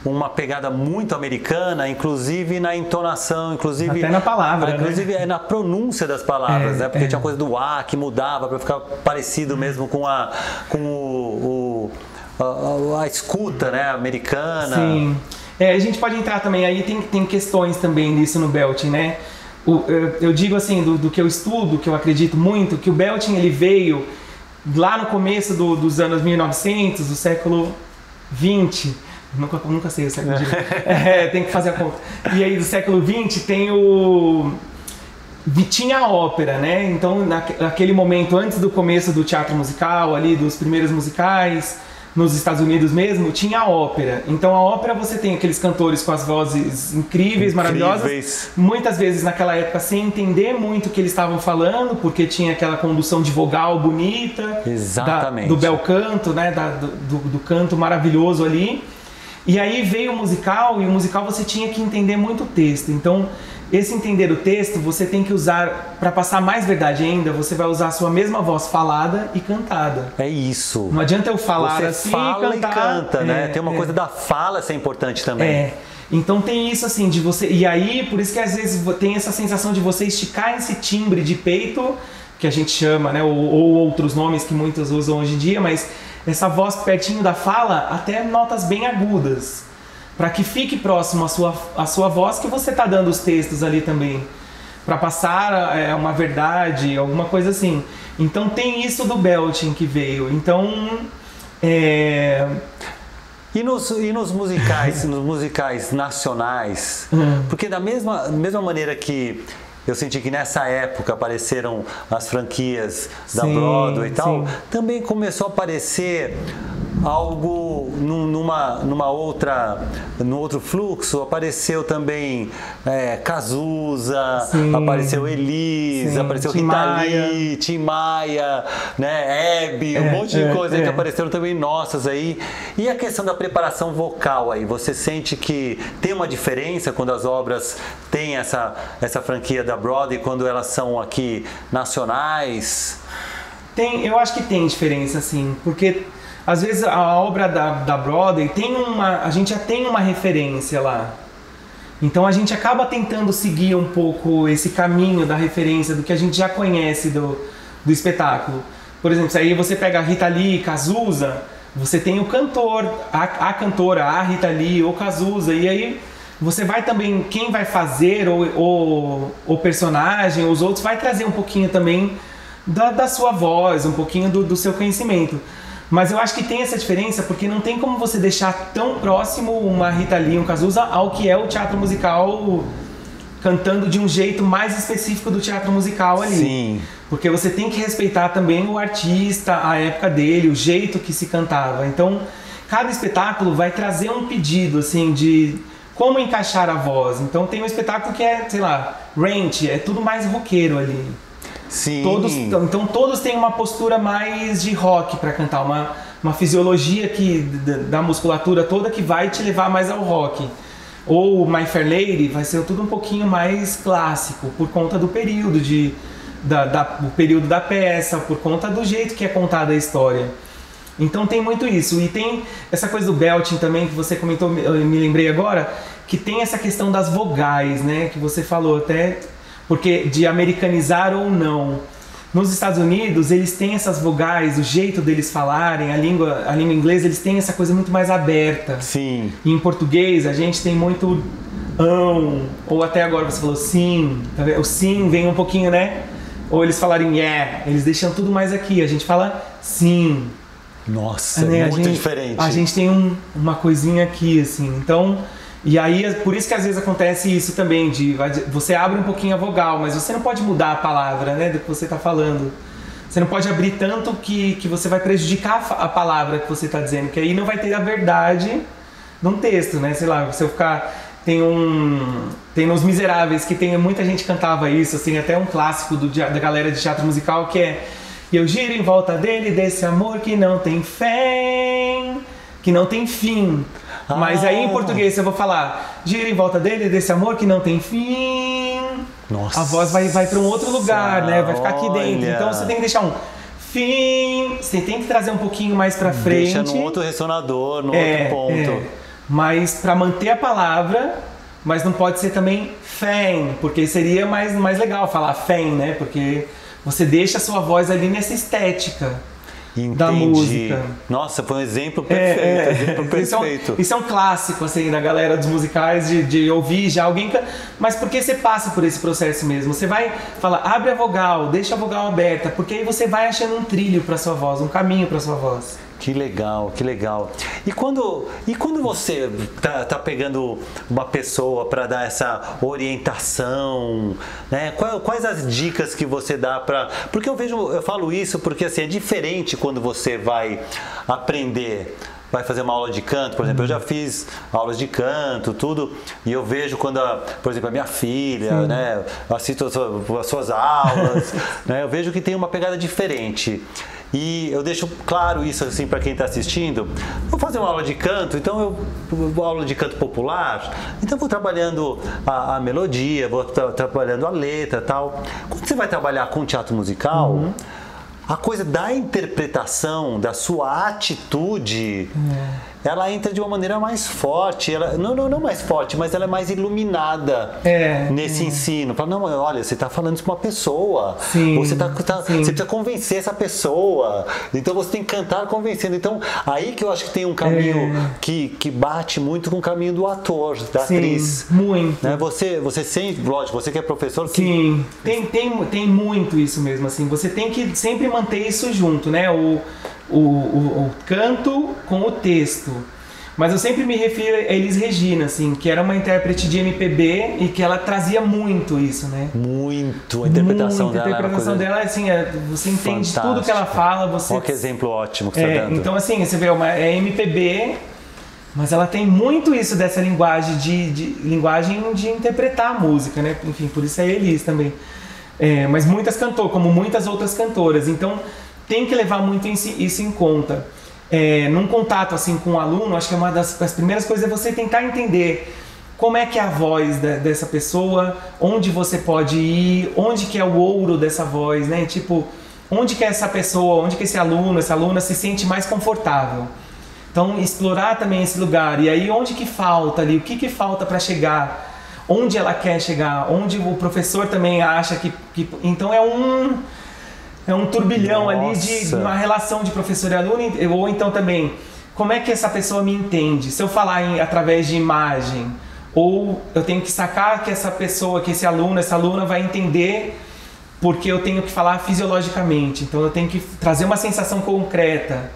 uma pegada muito americana, inclusive na entonação, inclusive Até na palavra, né? inclusive é na pronúncia das palavras, É, né? Porque é. tinha coisa do A que mudava para ficar parecido mesmo com a com o, o- a, a escuta, né, americana. Sim. É, a gente pode entrar também, aí tem, tem questões também nisso no belting, né? O- eu, eu digo assim, do, do que eu estudo, que eu acredito muito, que o belting ele veio lá no começo do- dos anos 1900, do século 20. Nunca, nunca sei o século direito. É, tem que fazer a conta. E aí do século 20 tem o tinha a ópera, né? Então, naque- naquele momento, antes do começo do teatro musical, ali, dos primeiros musicais, nos Estados Unidos mesmo, tinha a ópera. Então, a ópera você tem aqueles cantores com as vozes incríveis, maravilhosas, Incríveis. muitas vezes naquela época sem entender muito o que eles estavam falando, porque tinha aquela condução de vogal bonita, Exatamente. da- do bel canto, né? Da- do, do- do canto maravilhoso ali. E aí veio o musical, e o musical você tinha que entender muito o texto. Então, esse entender o texto, você tem que usar, para passar mais verdade ainda, você vai usar a sua mesma voz falada e cantada. É isso. Não adianta eu falar Você assim fala e cantar. e canta, né? É, Tem uma é. coisa da fala ser importante também. É. Então tem isso assim de você. E aí, por isso que às vezes tem essa sensação de você esticar esse timbre de peito, que a gente chama, né? Ou, ou outros nomes que muitos usam hoje em dia, mas essa voz pertinho da fala, até notas bem agudas. Para que fique próximo a sua, a sua voz que você tá dando os textos ali também. Para passar é, uma verdade, alguma coisa assim. Então tem isso do belting que veio. Então. É, E nos, e nos musicais, nos musicais nacionais, Hum. porque da mesma, mesma maneira que eu senti que nessa época apareceram as franquias da Sim, Broadway e tal, sim. também começou a aparecer algo num- numa, numa outra, num outro fluxo, apareceu também é, Cazuza, Sim. apareceu Elis, Sim, apareceu Tim. Lee, Tim Maia, né, Hebe, um É, monte de é, coisa que é. apareceram também nossas aí. E a questão da preparação vocal aí, você sente que tem uma diferença quando as obras têm essa, essa franquia da Broadway, quando elas são aqui nacionais? Tem, eu acho que tem diferença, assim, porque às vezes a obra da, da Broadway tem uma. A gente já tem uma referência lá. Então a gente acaba tentando seguir um pouco esse caminho da referência do que a gente já conhece do, do espetáculo. Por exemplo, se aí você pega a Rita Lee, Cazuza, você tem o cantor, a, a cantora, a Rita Lee ou Cazuza, e aí você vai também, quem vai fazer ou, o personagem, os outros, vai trazer um pouquinho também da, da sua voz, um pouquinho do, do seu conhecimento. Mas eu acho que tem essa diferença porque não tem como você deixar tão próximo uma Rita Lee, um Cazuza, ao que é o teatro musical cantando de um jeito mais específico do teatro musical ali. Sim. Porque você tem que respeitar também o artista, a época dele, o jeito que se cantava. Então, cada espetáculo vai trazer um pedido, assim, de como encaixar a voz. Então, tem um espetáculo que é, sei lá, ranch, é tudo mais roqueiro ali. Sim. Todos, então, todos têm uma postura mais de rock para cantar, uma, uma fisiologia que, da, musculatura toda que vai te levar mais ao rock. Ou My Fair Lady vai ser tudo um pouquinho mais clássico, por conta do período de, da, da, do período da peça, por conta do jeito que é contada a história. Então tem muito isso. E tem essa coisa do belting também, que você comentou, eu me lembrei agora, que tem essa questão das vogais, né? Que você falou até, porque de americanizar ou não. Nos Estados Unidos, eles têm essas vogais, o jeito deles falarem, a língua, a língua inglesa, eles têm essa coisa muito mais aberta. Sim. E em português, a gente tem muito ão, ou até agora você falou sim, tá o sim vem um pouquinho, né? Ou eles falarem yeah, eles deixam tudo mais aqui, a gente fala sim. Nossa, né? é A muito gente- diferente. A gente tem um- uma coisinha aqui, assim, então... E aí, por isso que às vezes acontece isso também, de você abre um pouquinho a vogal, mas você não pode mudar a palavra, né, do que você está falando. Você não pode abrir tanto que, que você vai prejudicar a palavra que você está dizendo, que aí não vai ter a verdade num texto, né? Sei lá, se eu ficar. Tem um. Tem nos Miseráveis que tem muita gente cantava isso, assim, até um clássico do, da galera de teatro musical que é. Eu giro em volta dele, desse amor que não tem fé. que não tem fim. Ah. Mas aí em português eu vou falar gira em volta dele, desse amor que não tem fim. Nossa. A voz vai, vai para um outro lugar, né? Vai ficar aqui dentro. Então você tem que deixar um fim. Você tem que trazer um pouquinho mais para frente. Deixa no outro ressonador, no é, outro ponto. É. Mas para manter a palavra, mas não pode ser também fan, porque seria mais, mais legal falar fan, né? Porque você deixa a sua voz ali nessa estética. Entendi. da música. Nossa, foi um exemplo perfeito. É, é. Exemplo perfeito. Isso, é um, isso, é um, clássico, assim, da galera dos musicais, de, de ouvir já alguém. Mas porque você passa por esse processo mesmo. Você vai falar, abre a vogal, deixa a vogal aberta, porque aí você vai achando um trilho para sua voz, um caminho para sua voz. Que legal, que legal. E quando, e quando você tá, tá pegando uma pessoa para dar essa orientação, né? Quais, quais, as dicas que você dá para? Porque eu vejo, eu falo isso porque assim é diferente quando você vai aprender vai fazer uma aula de canto, por exemplo, eu já fiz aulas de canto, tudo, e eu vejo quando, a, por exemplo, a minha filha, Sim. né, assisto as suas aulas, né, eu vejo que tem uma pegada diferente. E eu deixo claro isso assim para quem está assistindo. Vou fazer uma aula de canto, então eu vou aula de canto popular, então vou trabalhando a, a melodia, vou tra trabalhando a letra, tal. Quando você vai trabalhar com teatro musical, uhum. a coisa da interpretação, da sua atitude, uhum ela entra de uma maneira mais forte. Ela, não, não, não mais forte, mas ela é mais iluminada é, nesse é. ensino. Fala, não, olha, você está falando isso para uma pessoa. Sim, você, tá, tá você precisa convencer essa pessoa. Então você tem que cantar convencendo. Então, aí que eu acho que tem um caminho é. que, que bate muito com o caminho do ator, da sim, atriz. Muito. Né? Você, você sempre, lógico, você que é professor. Sim, que... tem, tem, tem muito isso mesmo. assim Você tem que sempre manter isso junto, né? O, o, o, o canto com o texto. Mas eu sempre me refiro a Elis Regina, assim, que era uma intérprete de MPB e que ela trazia muito isso, né? Muito. A interpretação muito, dela. A interpretação dela, assim, é, você entende Fantástico. tudo que ela fala. Você... Olha que exemplo ótimo que você é, tá dando. Então, assim, você vê, uma, é MPB, mas ela tem muito isso dessa linguagem de, de linguagem de interpretar a música, né? Enfim, por isso é Elis também. É, mas muitas cantoras, como muitas outras cantoras. Então, tem que levar muito isso em conta. É, num contato assim com o um aluno, acho que é uma das, das, primeiras coisas é você tentar entender como é que é a voz de, dessa pessoa, onde você pode ir, onde que é o ouro dessa voz, né? Tipo, onde que é essa pessoa, onde que esse aluno, essa aluna se sente mais confortável. Então, explorar também esse lugar. E aí, onde que falta ali? O que que falta para chegar? Onde ela quer chegar? Onde o professor também acha que... que... Então, é um é um turbilhão Nossa. ali de uma relação de professor e aluno, ou então também, como é que essa pessoa me entende? Se eu falar em, através de imagem, ou eu tenho que sacar que essa pessoa, que esse aluno, essa aluna vai entender porque eu tenho que falar fisiologicamente, então eu tenho que trazer uma sensação concreta.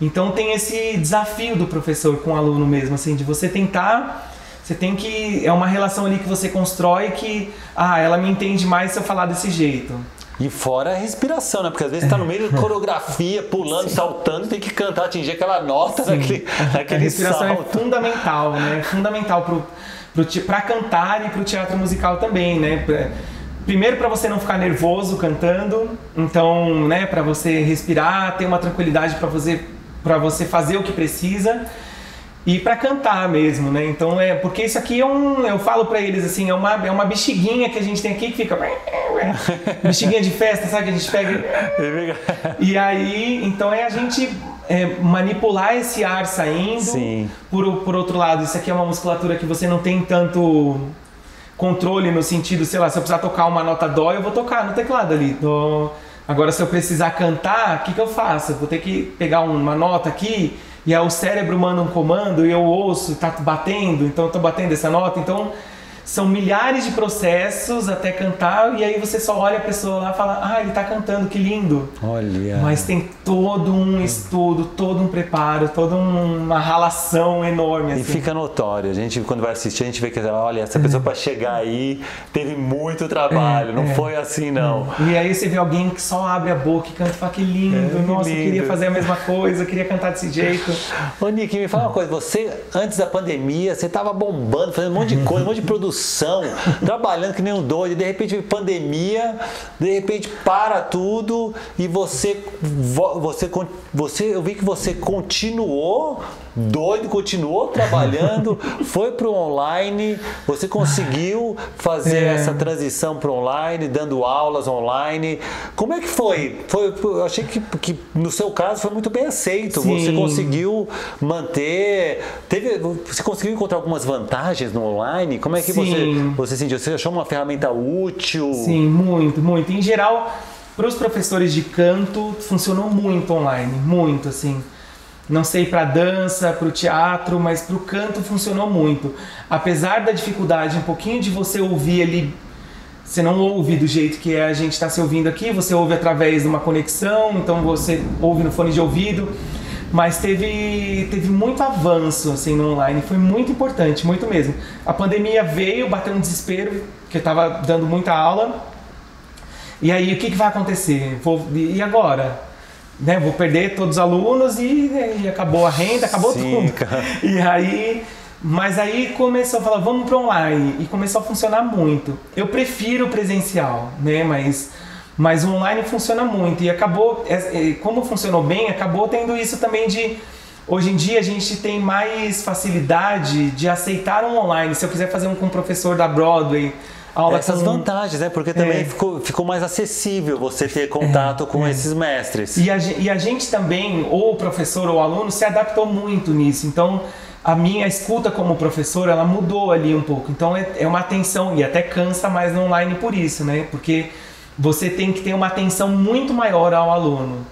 Então tem esse desafio do professor com o aluno mesmo, assim, de você tentar você tem que. É uma relação ali que você constrói que. Ah, ela me entende mais se eu falar desse jeito. E fora a respiração, né? Porque às vezes está no meio da coreografia, pulando, Sim. saltando, tem que cantar, atingir aquela nota naquele, naquele A respiração é salto. é fundamental, né? É fundamental para cantar e para o teatro musical também, né? Primeiro para você não ficar nervoso cantando, então, né, para você respirar, ter uma tranquilidade para você para você fazer o que precisa e para cantar mesmo, né? Então é porque isso aqui é um, eu falo para eles assim, é uma, é uma bexiguinha que a gente tem aqui que fica bexiguinha de festa, sabe que a gente pega e aí então é a gente é, manipular esse ar saindo. Sim. Por, por outro lado, isso aqui é uma musculatura que você não tem tanto controle no sentido, sei lá, se eu precisar tocar uma nota dó, eu vou tocar no teclado ali. Dó. Agora, se eu precisar cantar, o que, que eu faço? Eu vou ter que pegar uma nota aqui e aí o cérebro manda um comando e eu ouço, tá batendo, então tô batendo essa nota, então são milhares de processos até cantar e aí você só olha a pessoa lá e fala, ah, ele está cantando, que lindo. Olha. Mas tem todo um estudo, todo um preparo, toda uma ralação enorme. Assim. E fica notório. A gente, quando vai assistir, a gente vê que, olha, essa pessoa para chegar aí teve muito trabalho, é, não é. foi assim não. E aí você vê alguém que só abre a boca e canta e fala, que lindo, é, nossa, lindo. eu queria fazer a mesma coisa, eu queria cantar desse jeito. Ô Nick, me fala uma coisa, você, antes da pandemia, você estava bombando, fazendo um monte de coisa, um monte de produção trabalhando que nem um doido, de repente pandemia, de repente para tudo e você, você, você eu vi que você continuou doido, continuou trabalhando, foi para o online, você conseguiu fazer é. essa transição para online, dando aulas online. Como é que foi? foi eu achei que, que no seu caso foi muito bem aceito. Sim. Você conseguiu manter, teve, você conseguiu encontrar algumas vantagens no online? Como é que você, você sentiu? Você achou uma ferramenta útil? Sim, muito, muito. Em geral, para os professores de canto, funcionou muito online, muito assim não sei para dança, para o teatro, mas para o canto funcionou muito. Apesar da dificuldade, um pouquinho de você ouvir ali, você não ouve do jeito que a gente está se ouvindo aqui, você ouve através de uma conexão, então você ouve no fone de ouvido. Mas teve, teve muito avanço assim no online, foi muito importante, muito mesmo. A pandemia veio, bateu um desespero, que eu estava dando muita aula. E aí, o que, que vai acontecer? Vou, e agora? Né, vou perder todos os alunos e, e acabou a renda, acabou Sim, tudo. Cara. E aí, mas aí começou a falar, vamos para online e começou a funcionar muito. Eu prefiro presencial, né, mas mas o online funciona muito e acabou, é, é, como funcionou bem, acabou tendo isso também de Hoje em dia a gente tem mais facilidade de aceitar um online. Se eu quiser fazer um com um professor da Broadway, aula Essas com... vantagens, né? Porque também é. ficou, ficou mais acessível você ter contato é, com é. esses mestres. E a, e a gente também, ou o professor ou o aluno, se adaptou muito nisso. Então, a minha escuta como professor, ela mudou ali um pouco. Então, é, é uma atenção, e até cansa mais no online por isso, né? Porque você tem que ter uma atenção muito maior ao aluno.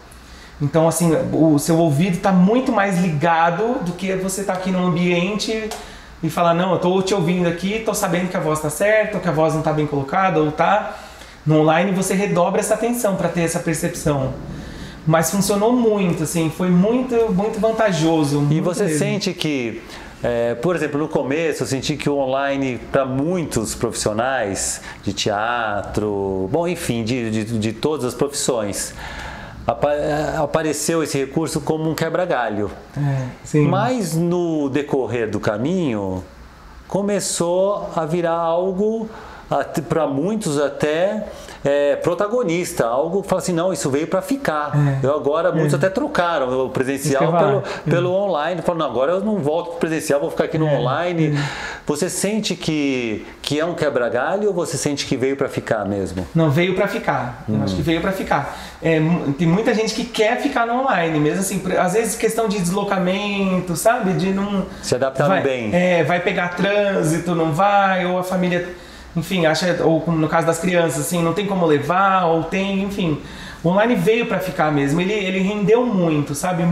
Então, assim, o seu ouvido está muito mais ligado do que você está aqui no ambiente e falar, não, eu estou te ouvindo aqui, estou sabendo que a voz está certa, ou que a voz não está bem colocada, ou tá. No online você redobra essa atenção para ter essa percepção. Mas funcionou muito, assim, foi muito, muito vantajoso. Muito e você mesmo. sente que, é, por exemplo, no começo eu senti que o online, para muitos profissionais de teatro, bom, enfim, de, de, de todas as profissões, apareceu esse recurso como um quebra-galho. É, Mas no decorrer do caminho começou a virar algo para muitos até é, protagonista, algo que fala assim, não, isso veio para ficar. É. Eu agora, muitos é. até trocaram o presencial pelo, pelo online, falam, não, agora eu não volto pro presencial, vou ficar aqui no é. online. É. Você sente que, que é um quebra-galho ou você sente que veio para ficar mesmo? Não, veio para ficar. Hum. Acho que veio para ficar. É, tem muita gente que quer ficar no online, mesmo assim, às vezes questão de deslocamento, sabe? De não. Se adaptar vai, bem. É, vai pegar trânsito, não vai, ou a família enfim, acha, ou no caso das crianças, assim, não tem como levar, ou tem, enfim. O online veio para ficar mesmo, ele, ele rendeu muito, sabe?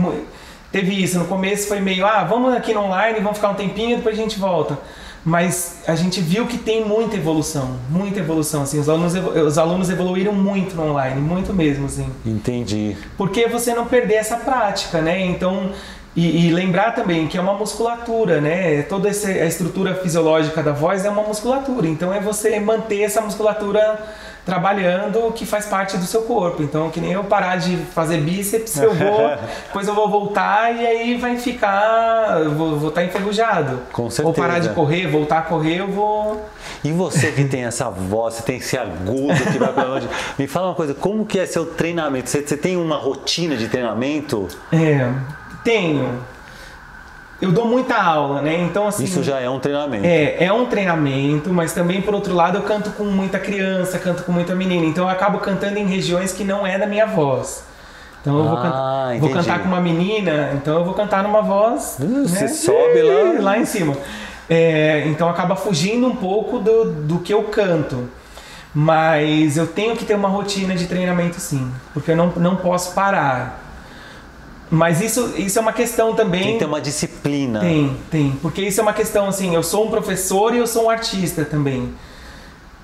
Teve isso, no começo foi meio, ah, vamos aqui no online, vamos ficar um tempinho, depois a gente volta. Mas a gente viu que tem muita evolução, muita evolução, assim, os alunos, os alunos evoluíram muito no online, muito mesmo, assim. Entendi. Porque você não perder essa prática, né? Então, e, e, lembrar também que é uma musculatura, né? Toda essa, a estrutura fisiológica da voz é uma musculatura. Então é você manter essa musculatura trabalhando que faz parte do seu corpo. Então, que nem eu parar de fazer bíceps, eu vou, depois eu vou voltar e aí vai ficar, vou, vou estar tá enferrujado. Com certeza. Ou parar de correr, voltar a correr, eu vou. E você que tem essa voz, você tem esse agudo que vai para onde? Me fala uma coisa, como que é seu treinamento? Você, você tem uma rotina de treinamento? É tenho. Eu dou muita aula, né? Então, assim. Isso já é um treinamento. É, é um treinamento, mas também, por outro lado, eu canto com muita criança, canto com muita menina. Então, eu acabo cantando em regiões que não é da minha voz. Então, eu vou, ah, vou cantar com uma menina, então eu vou cantar numa voz. Uh, né? Você sobe lá. Lá em cima. É, então, acaba fugindo um pouco do, do que eu canto. Mas eu tenho que ter uma rotina de treinamento, sim. Porque eu não, não posso parar. Mas isso, isso é uma questão também. Tem que ter uma disciplina. Tem, tem. Porque isso é uma questão assim, eu sou um professor e eu sou um artista também.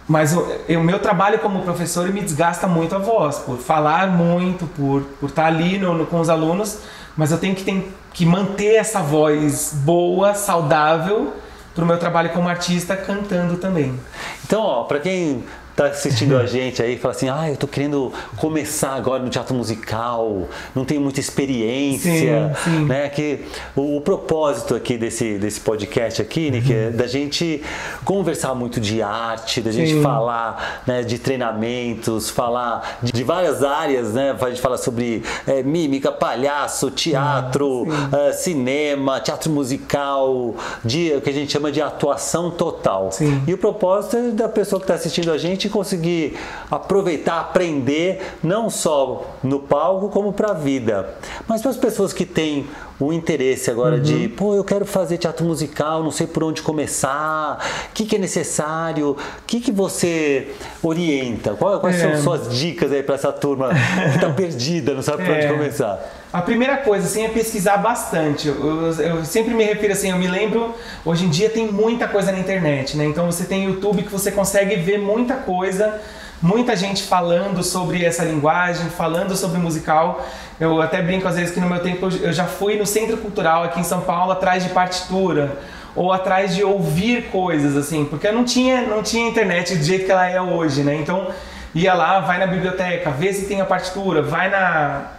Mas o, meu trabalho como professor me desgasta muito a voz, por falar muito, por, por estar ali no, no com os alunos, mas eu tenho que, tem, que manter essa voz boa, saudável, para o meu trabalho como artista cantando também. Então, ó, para quem tá assistindo a gente aí e fala assim: ah, eu tô querendo começar agora no teatro musical, não tenho muita experiência, sim, sim. né? Que o, o, propósito aqui desse, desse podcast aqui, Nick, uhum. é da gente conversar muito de arte, da gente sim. falar né, de treinamentos, falar de, de, várias áreas, né? A gente fala sobre é, mímica, palhaço, teatro, uh, cinema, teatro musical, de, o que a gente chama de atuação total. E o propósito é da pessoa que está assistindo a gente conseguir aproveitar, aprender, não só no palco, como para a vida. Mas para as pessoas que têm o interesse agora uhum. de, pô, eu quero fazer teatro musical, não sei por onde começar, o que, que é necessário, o que, que você orienta? Quais, é. são suas dicas aí para essa turma que está perdida, não sabe por é. onde começar? A primeira coisa, assim, é pesquisar bastante. Eu, eu, sempre me refiro assim, eu me lembro, hoje em dia tem muita coisa na internet, né? Então você tem YouTube que você consegue ver muita coisa, muita gente falando sobre essa linguagem, falando sobre musical. Eu até brinco às vezes que no meu tempo eu já fui no Centro Cultural aqui em São Paulo atrás de partitura ou atrás de ouvir coisas assim, porque eu não tinha não tinha internet do jeito que ela é hoje, né? Então ia lá, vai na biblioteca, vê se tem a partitura, vai na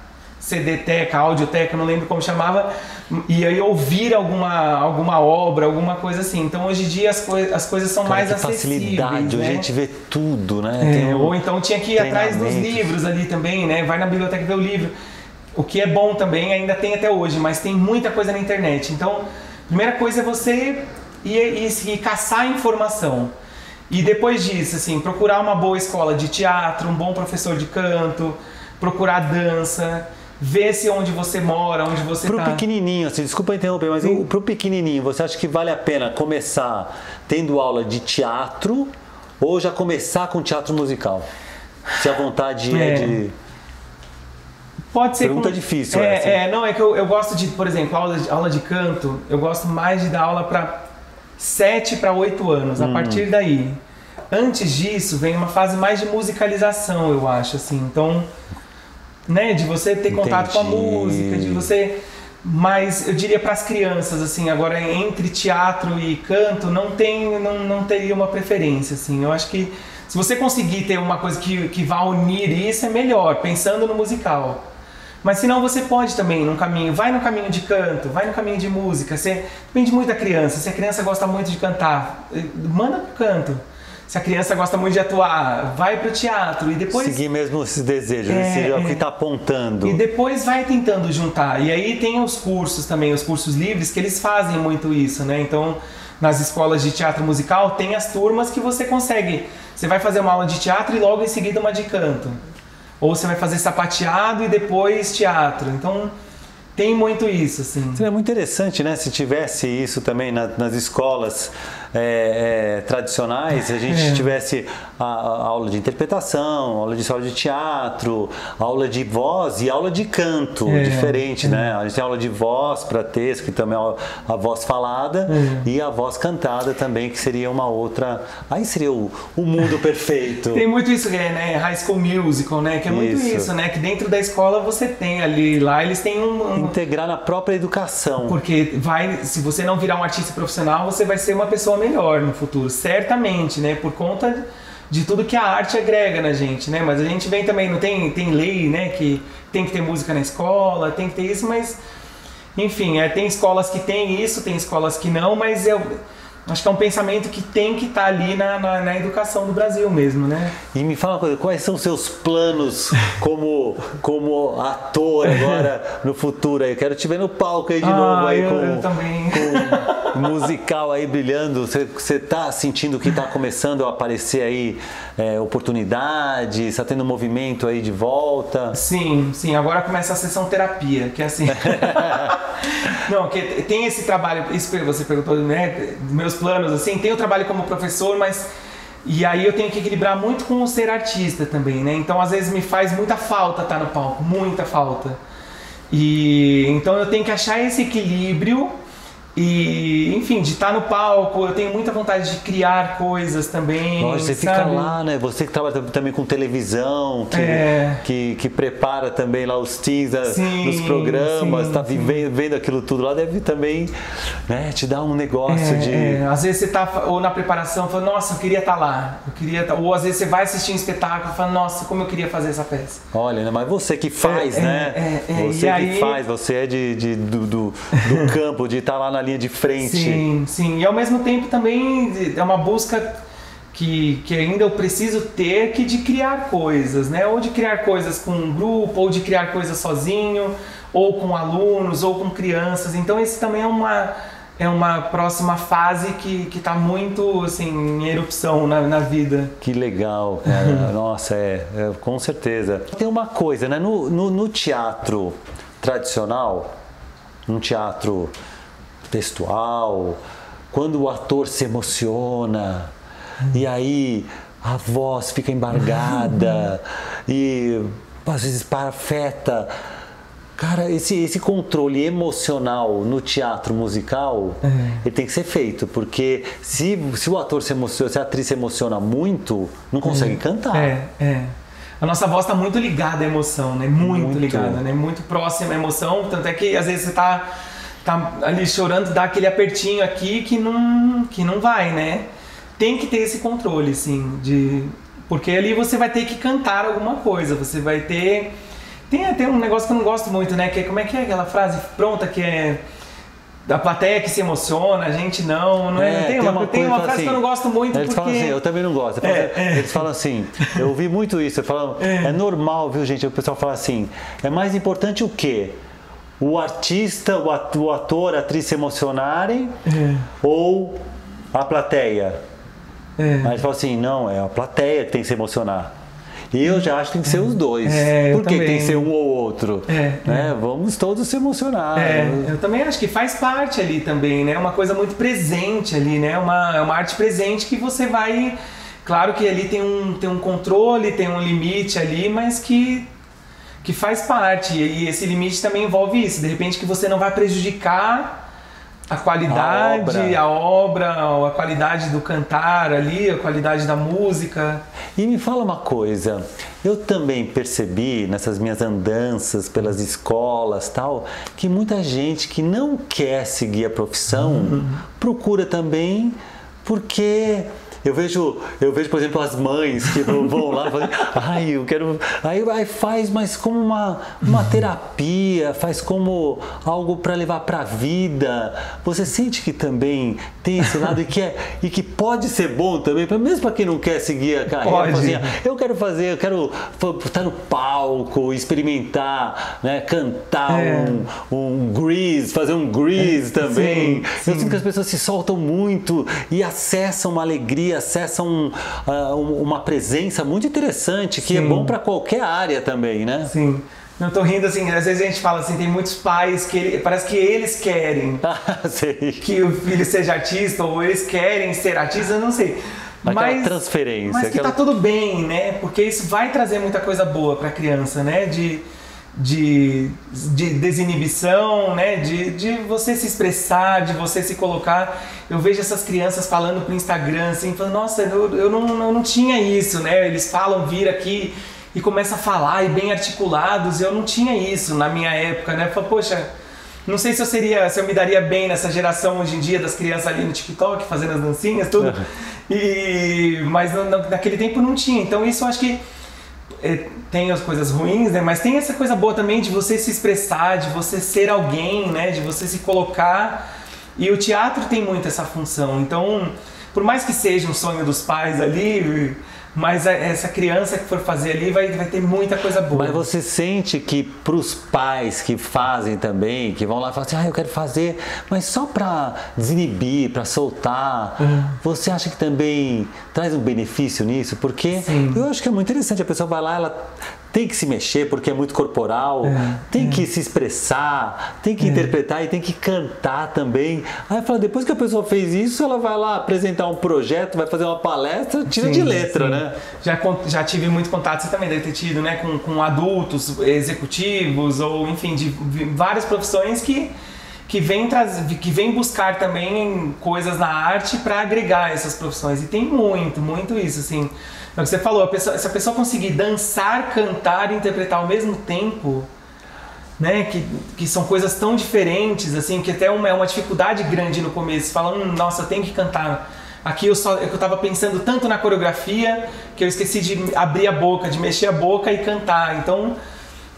CD-teca, audioteca, não lembro como chamava, e aí ouvir alguma, alguma obra, alguma coisa assim. Então hoje em dia as, coi as coisas são Cara, mais acessíveis. Facilidade, né? hoje a gente vê tudo, né? É, um ou então tinha que ir atrás dos livros ali também, né? Vai na biblioteca ver o livro. O que é bom também, ainda tem até hoje, mas tem muita coisa na internet. Então, primeira coisa é você ir, ir, ir caçar informação. E depois disso, assim, procurar uma boa escola de teatro, um bom professor de canto, procurar dança ver se onde você mora, onde você está. Para o pequenininho, assim, desculpa interromper, mas para o pequenininho, você acha que vale a pena começar tendo aula de teatro ou já começar com teatro musical? Se a vontade é, é de... Pode ser. Pergunta com... difícil. É, essa. é, não, é que eu, eu gosto de, por exemplo, aula de, aula de canto, eu gosto mais de dar aula para 7 para 8 anos. Hum. A partir daí. Antes disso, vem uma fase mais de musicalização, eu acho, assim. Então, né? De você ter Entendi. contato com a música, de você. Mas eu diria para as crianças, assim, agora entre teatro e canto, não tem, não, não teria uma preferência, assim. Eu acho que se você conseguir ter uma coisa que, que vá unir isso, é melhor, pensando no musical. Mas se não, você pode também num caminho, vai no caminho de canto, vai no caminho de música. Você, depende muito da criança. Se a criança gosta muito de cantar, eh, manda pro canto se a criança gosta muito de atuar, vai para o teatro e depois seguir mesmo esses desejos, é, esse é o que está apontando. E depois vai tentando juntar. E aí tem os cursos também, os cursos livres que eles fazem muito isso, né? Então nas escolas de teatro musical tem as turmas que você consegue. Você vai fazer uma aula de teatro e logo em seguida uma de canto. Ou você vai fazer sapateado e depois teatro. Então tem muito isso, assim. Seria muito interessante, né? Se tivesse isso também na, nas escolas é, é, tradicionais, se a gente é. tivesse a, a, aula de interpretação, aula de escola de teatro, aula de voz e aula de canto, é. diferente, né? A gente tem aula de voz para texto, que também é a voz falada, é. e a voz cantada também, que seria uma outra. Aí seria o, o mundo perfeito. tem muito isso, né? High School Musical, né? Que é muito isso. isso, né? Que dentro da escola você tem ali, lá eles têm um, um... Integrar na própria educação. Porque vai, se você não virar um artista profissional, você vai ser uma pessoa melhor no futuro, certamente, né? Por conta de tudo que a arte agrega na gente, né? Mas a gente vem também, não tem, tem lei, né? Que tem que ter música na escola, tem que ter isso, mas enfim, é, tem escolas que tem isso, tem escolas que não, mas eu Acho que é um pensamento que tem que estar tá ali na, na, na, educação do Brasil mesmo, né? E me fala uma coisa, quais são seus planos como, como ator agora no futuro? Eu quero te ver no palco aí de ah, novo aí eu, com, eu também. com musical aí brilhando. Você, você tá sentindo que está começando a aparecer aí é, oportunidades? Está tendo movimento aí de volta? Sim, sim. Agora começa a sessão terapia, que é assim. Não, que tem esse trabalho, isso você perguntou, né? Meus planos, assim, tem o trabalho como professor, mas. E aí eu tenho que equilibrar muito com o ser artista também, né? Então às vezes me faz muita falta estar no palco, muita falta. E então eu tenho que achar esse equilíbrio E, enfim, de estar no palco, eu tenho muita vontade de criar coisas também. Lógico, você sabe? fica lá, né? Você que trabalha também com televisão, que, É. que, que prepara também lá os teams Sim, nos programas, tá sim. vivendo, vendo aquilo tudo lá, deve também né, te dar um negócio É, de. é, às vezes você tá ou na preparação falando, nossa, eu queria estar lá. Eu queria tá- Ou às vezes você vai assistir um espetáculo e fala, nossa, como eu queria fazer essa peça. Olha, né, mas você que faz, É, né? é, é, Você que aí- faz, você é de, de- do, do, do campo, de estar lá na linha de frente. Sim, sim. E ao mesmo tempo também é uma busca que, que ainda eu preciso ter que de criar coisas, né? Ou de criar coisas com um grupo, ou de criar coisas sozinho, ou com alunos, ou com crianças. Então esse também é uma é uma próxima fase que que está muito assim em erupção na, na vida. Que legal, cara. Nossa, é, é, com certeza. Tem uma coisa, né? No, no, no teatro tradicional, num teatro textual, quando o ator se emociona e aí a voz fica embargada e às vezes parafeta. Cara, esse, esse controle emocional no teatro musical, ele tem que ser feito, porque se, se o ator se emociona, se a atriz se emociona muito, não consegue cantar. É, é. A nossa voz está muito ligada à emoção, né? Muito, Muito. ligada, né? Muito próxima à emoção. Tanto é que às vezes você tá, tá ali chorando, dá aquele apertinho aqui que não, que não vai, né? Tem que ter esse controle, assim, de. Porque ali você vai ter que cantar alguma coisa, você vai ter. Tem até um negócio que eu não gosto muito, né? Que é, como é que é aquela frase pronta que é. Da plateia que se emociona, a gente não, não é? É, tem, uma, tem uma frase assim, que eu não gosto muito Eles porque... falam assim, eu também não gosto. Eles falam, É, é. eles falam assim, eu ouvi muito isso, eles falam, é. normal, viu gente? O pessoal fala assim, é mais importante o quê? O artista, o at- o ator, a atriz se emocionarem É. ou a plateia? É. Mas fala assim, não, é a plateia que tem que se emocionar. E eu já acho que tem que ser os dois. É, eu Por que que tem que ser um ou outro? É, né? Vamos todos se emocionar. É, eu também acho que faz parte ali também, né? Uma coisa muito presente ali, né? Uma, é uma arte presente que você vai. Claro que ali tem um, tem um controle, tem um limite ali, mas que, que faz parte. E esse limite também envolve isso. De repente que você não vai prejudicar a qualidade, A a obra, a, qualidade do cantar ali, a qualidade da música. E me fala uma coisa, eu também percebi nessas minhas andanças pelas escolas tal, que muita gente que não quer seguir a profissão procura também porque eu vejo, eu vejo, por exemplo, as mães que vão lá e falam, ai, eu quero. Aí, aí faz, mas como uma, uma terapia, faz como algo para levar para a vida. Você sente que também tem esse lado e que, é, e que pode ser bom também, mesmo para quem não quer seguir a carreira. Fala assim, eu quero fazer, eu quero estar no palco, experimentar, né, cantar É. um, um grease, fazer um grease também. sim, Eu sim. sinto que as pessoas se soltam muito e acessam uma alegria, acessam ah, um- uma presença muito interessante que é Sim. bom para qualquer área também, né? Sim. Não tô rindo assim, às vezes a gente fala assim, tem muitos pais que ele- parece que eles querem Ah, que o filho seja artista ou eles querem ser artista, eu não sei. Aquela mas, transferência, Mas que aquela- tá tudo bem, né? Porque isso vai trazer muita coisa boa pra criança, né? De, de, de desinibição, né? De, de você se expressar, de você se colocar. Eu vejo essas crianças falando pro Instagram, assim, falando, nossa, eu, eu, não, eu não tinha isso, né? Eles falam, vir aqui e começam a falar e bem articulados. Eu não tinha isso na minha época, né? Eu falo, poxa, não sei se eu seria, se eu me daria bem nessa geração hoje em dia das crianças ali no TikTok fazendo as dancinhas, tudo. E mas na- na- naquele tempo não tinha. Então isso eu acho que tem as coisas ruins, né? Mas tem essa coisa boa também de você se expressar, de você ser alguém, né? De você se colocar. E o teatro tem muito essa função. Então, por mais que seja um sonho dos pais ali, mas essa criança que for fazer ali vai, vai ter muita coisa boa. Mas você sente que para os pais que fazem também, que vão lá e falam assim, ah, eu quero fazer, mas só para desinibir, para soltar, Uhum. você acha que também traz um benefício nisso? Porque Sim. eu acho que é muito interessante, a pessoa vai lá, ela tem que se mexer porque é muito corporal, É, tem que se expressar, tem que interpretar e tem que cantar também. Aí fala, depois que a pessoa fez isso, ela vai lá apresentar um projeto, vai fazer uma palestra, tira de Sim, letra, sim. né? Já, já tive muito contato, você também deve ter tido, né? Com, com adultos, executivos, ou enfim, de várias profissões que, que vem, que vem buscar também coisas na arte para agregar essas profissões. E tem muito, muito isso, assim. É o que você falou, a pessoa, se a pessoa conseguir dançar, cantar e interpretar ao mesmo tempo, né, que, que são coisas tão diferentes, assim, que até uma, é uma dificuldade grande no começo. Você fala, hum, nossa, eu tenho que cantar. Aqui eu só eu estava pensando tanto na coreografia que eu esqueci de abrir a boca, de mexer a boca e cantar. Então,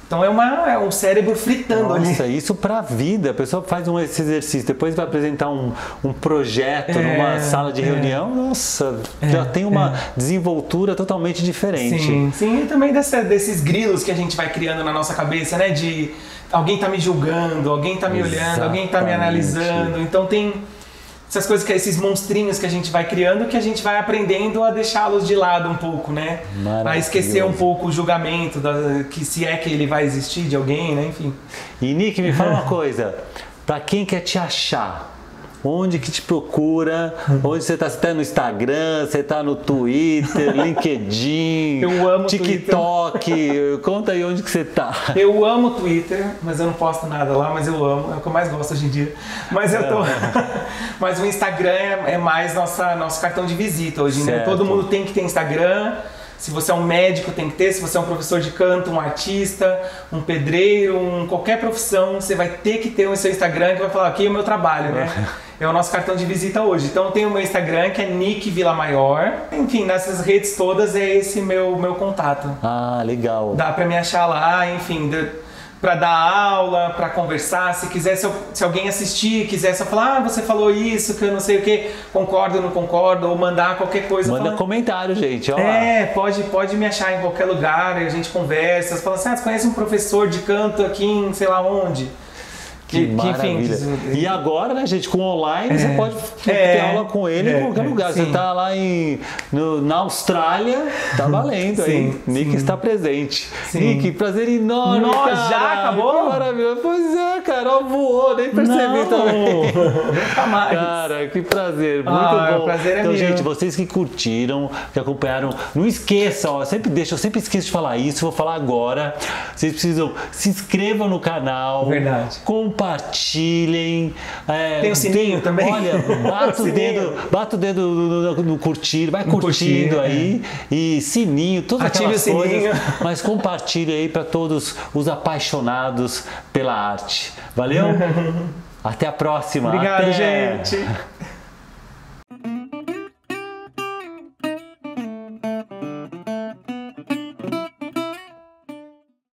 então é, uma, é um cérebro fritando Nossa, ali. Nossa, isso para a vida. A pessoa faz um, esse exercício, depois vai apresentar um, um projeto é, numa sala de reunião. É, nossa, já tem uma é. desenvoltura totalmente diferente. Sim, sim. E também dessa, desses grilos que a gente vai criando na nossa cabeça, né? De alguém está me julgando, alguém está me Exatamente. olhando, alguém está me analisando. Então tem essas coisas que esses monstrinhos que a gente vai criando que a gente vai aprendendo a deixá-los de lado um pouco, né? A esquecer um pouco o julgamento da, que se é que ele vai existir de alguém, né? Enfim. E Nick, me fala uma coisa, para quem quer te achar, Onde que te procura? Onde você está? Você está no Instagram? Você está no Twitter, LinkedIn, eu amo TikTok? Twitter. Conta aí onde que você está. Eu amo Twitter, mas eu não posto nada lá, mas eu amo. É o que eu mais gosto hoje em dia. Mas eu tô. mas o Instagram é, é mais nossa, nosso cartão de visita hoje, né? Todo mundo tem que ter Instagram. Se você é um médico, tem que ter. Se você é um professor de canto, um artista, um pedreiro, um, qualquer profissão, você vai ter que ter o seu Instagram que vai falar aqui é o meu trabalho, né? É o nosso cartão de visita hoje. Então tem o meu Instagram que é Nick Vila Maior. Enfim, nessas redes todas é esse meu meu contato. Ah, legal. Dá para me achar lá, enfim. De, para dar aula, para conversar. Se quiser, se, eu, se, alguém assistir, quiser só falar, ah, você falou isso, que eu não sei o que, concordo ou não concordo, ou mandar qualquer coisa. Manda comentário, gente. Olha é, pode, pode me achar em qualquer lugar, a gente conversa. Fala assim, ah, você conhece um professor de canto aqui em sei lá onde? Que, que maravilha. Enfim, e agora, né, gente, com online, é, você pode é, ter aula com ele é, em qualquer lugar. Sim. Você está lá em, no, na Austrália, tá valendo sim, aí. Nick sim. está presente. Sim. Nick, prazer enorme. Nossa, cara. já acabou? Maravilhoso. Pois é, Carol voou, nem percebi Não. também. Nunca mais. Cara, que prazer, muito ah, bom. Prazer é então, gente, vocês que curtiram, que acompanharam, não esqueçam, ó, sempre deixa, eu sempre esqueço de falar isso, vou falar agora. Vocês precisam se inscrevam no canal. Verdade. Com compartilhem. É, tem o sininho também. Olha, bata o, dedo, bata o dedo no, no, no curtir, vai curtindo curtir, aí. É. E sininho, todas Ative aquelas o coisas. Sininho. Mas compartilhe aí para todos os apaixonados pela arte. Valeu? Até a próxima. Obrigado, Até. gente.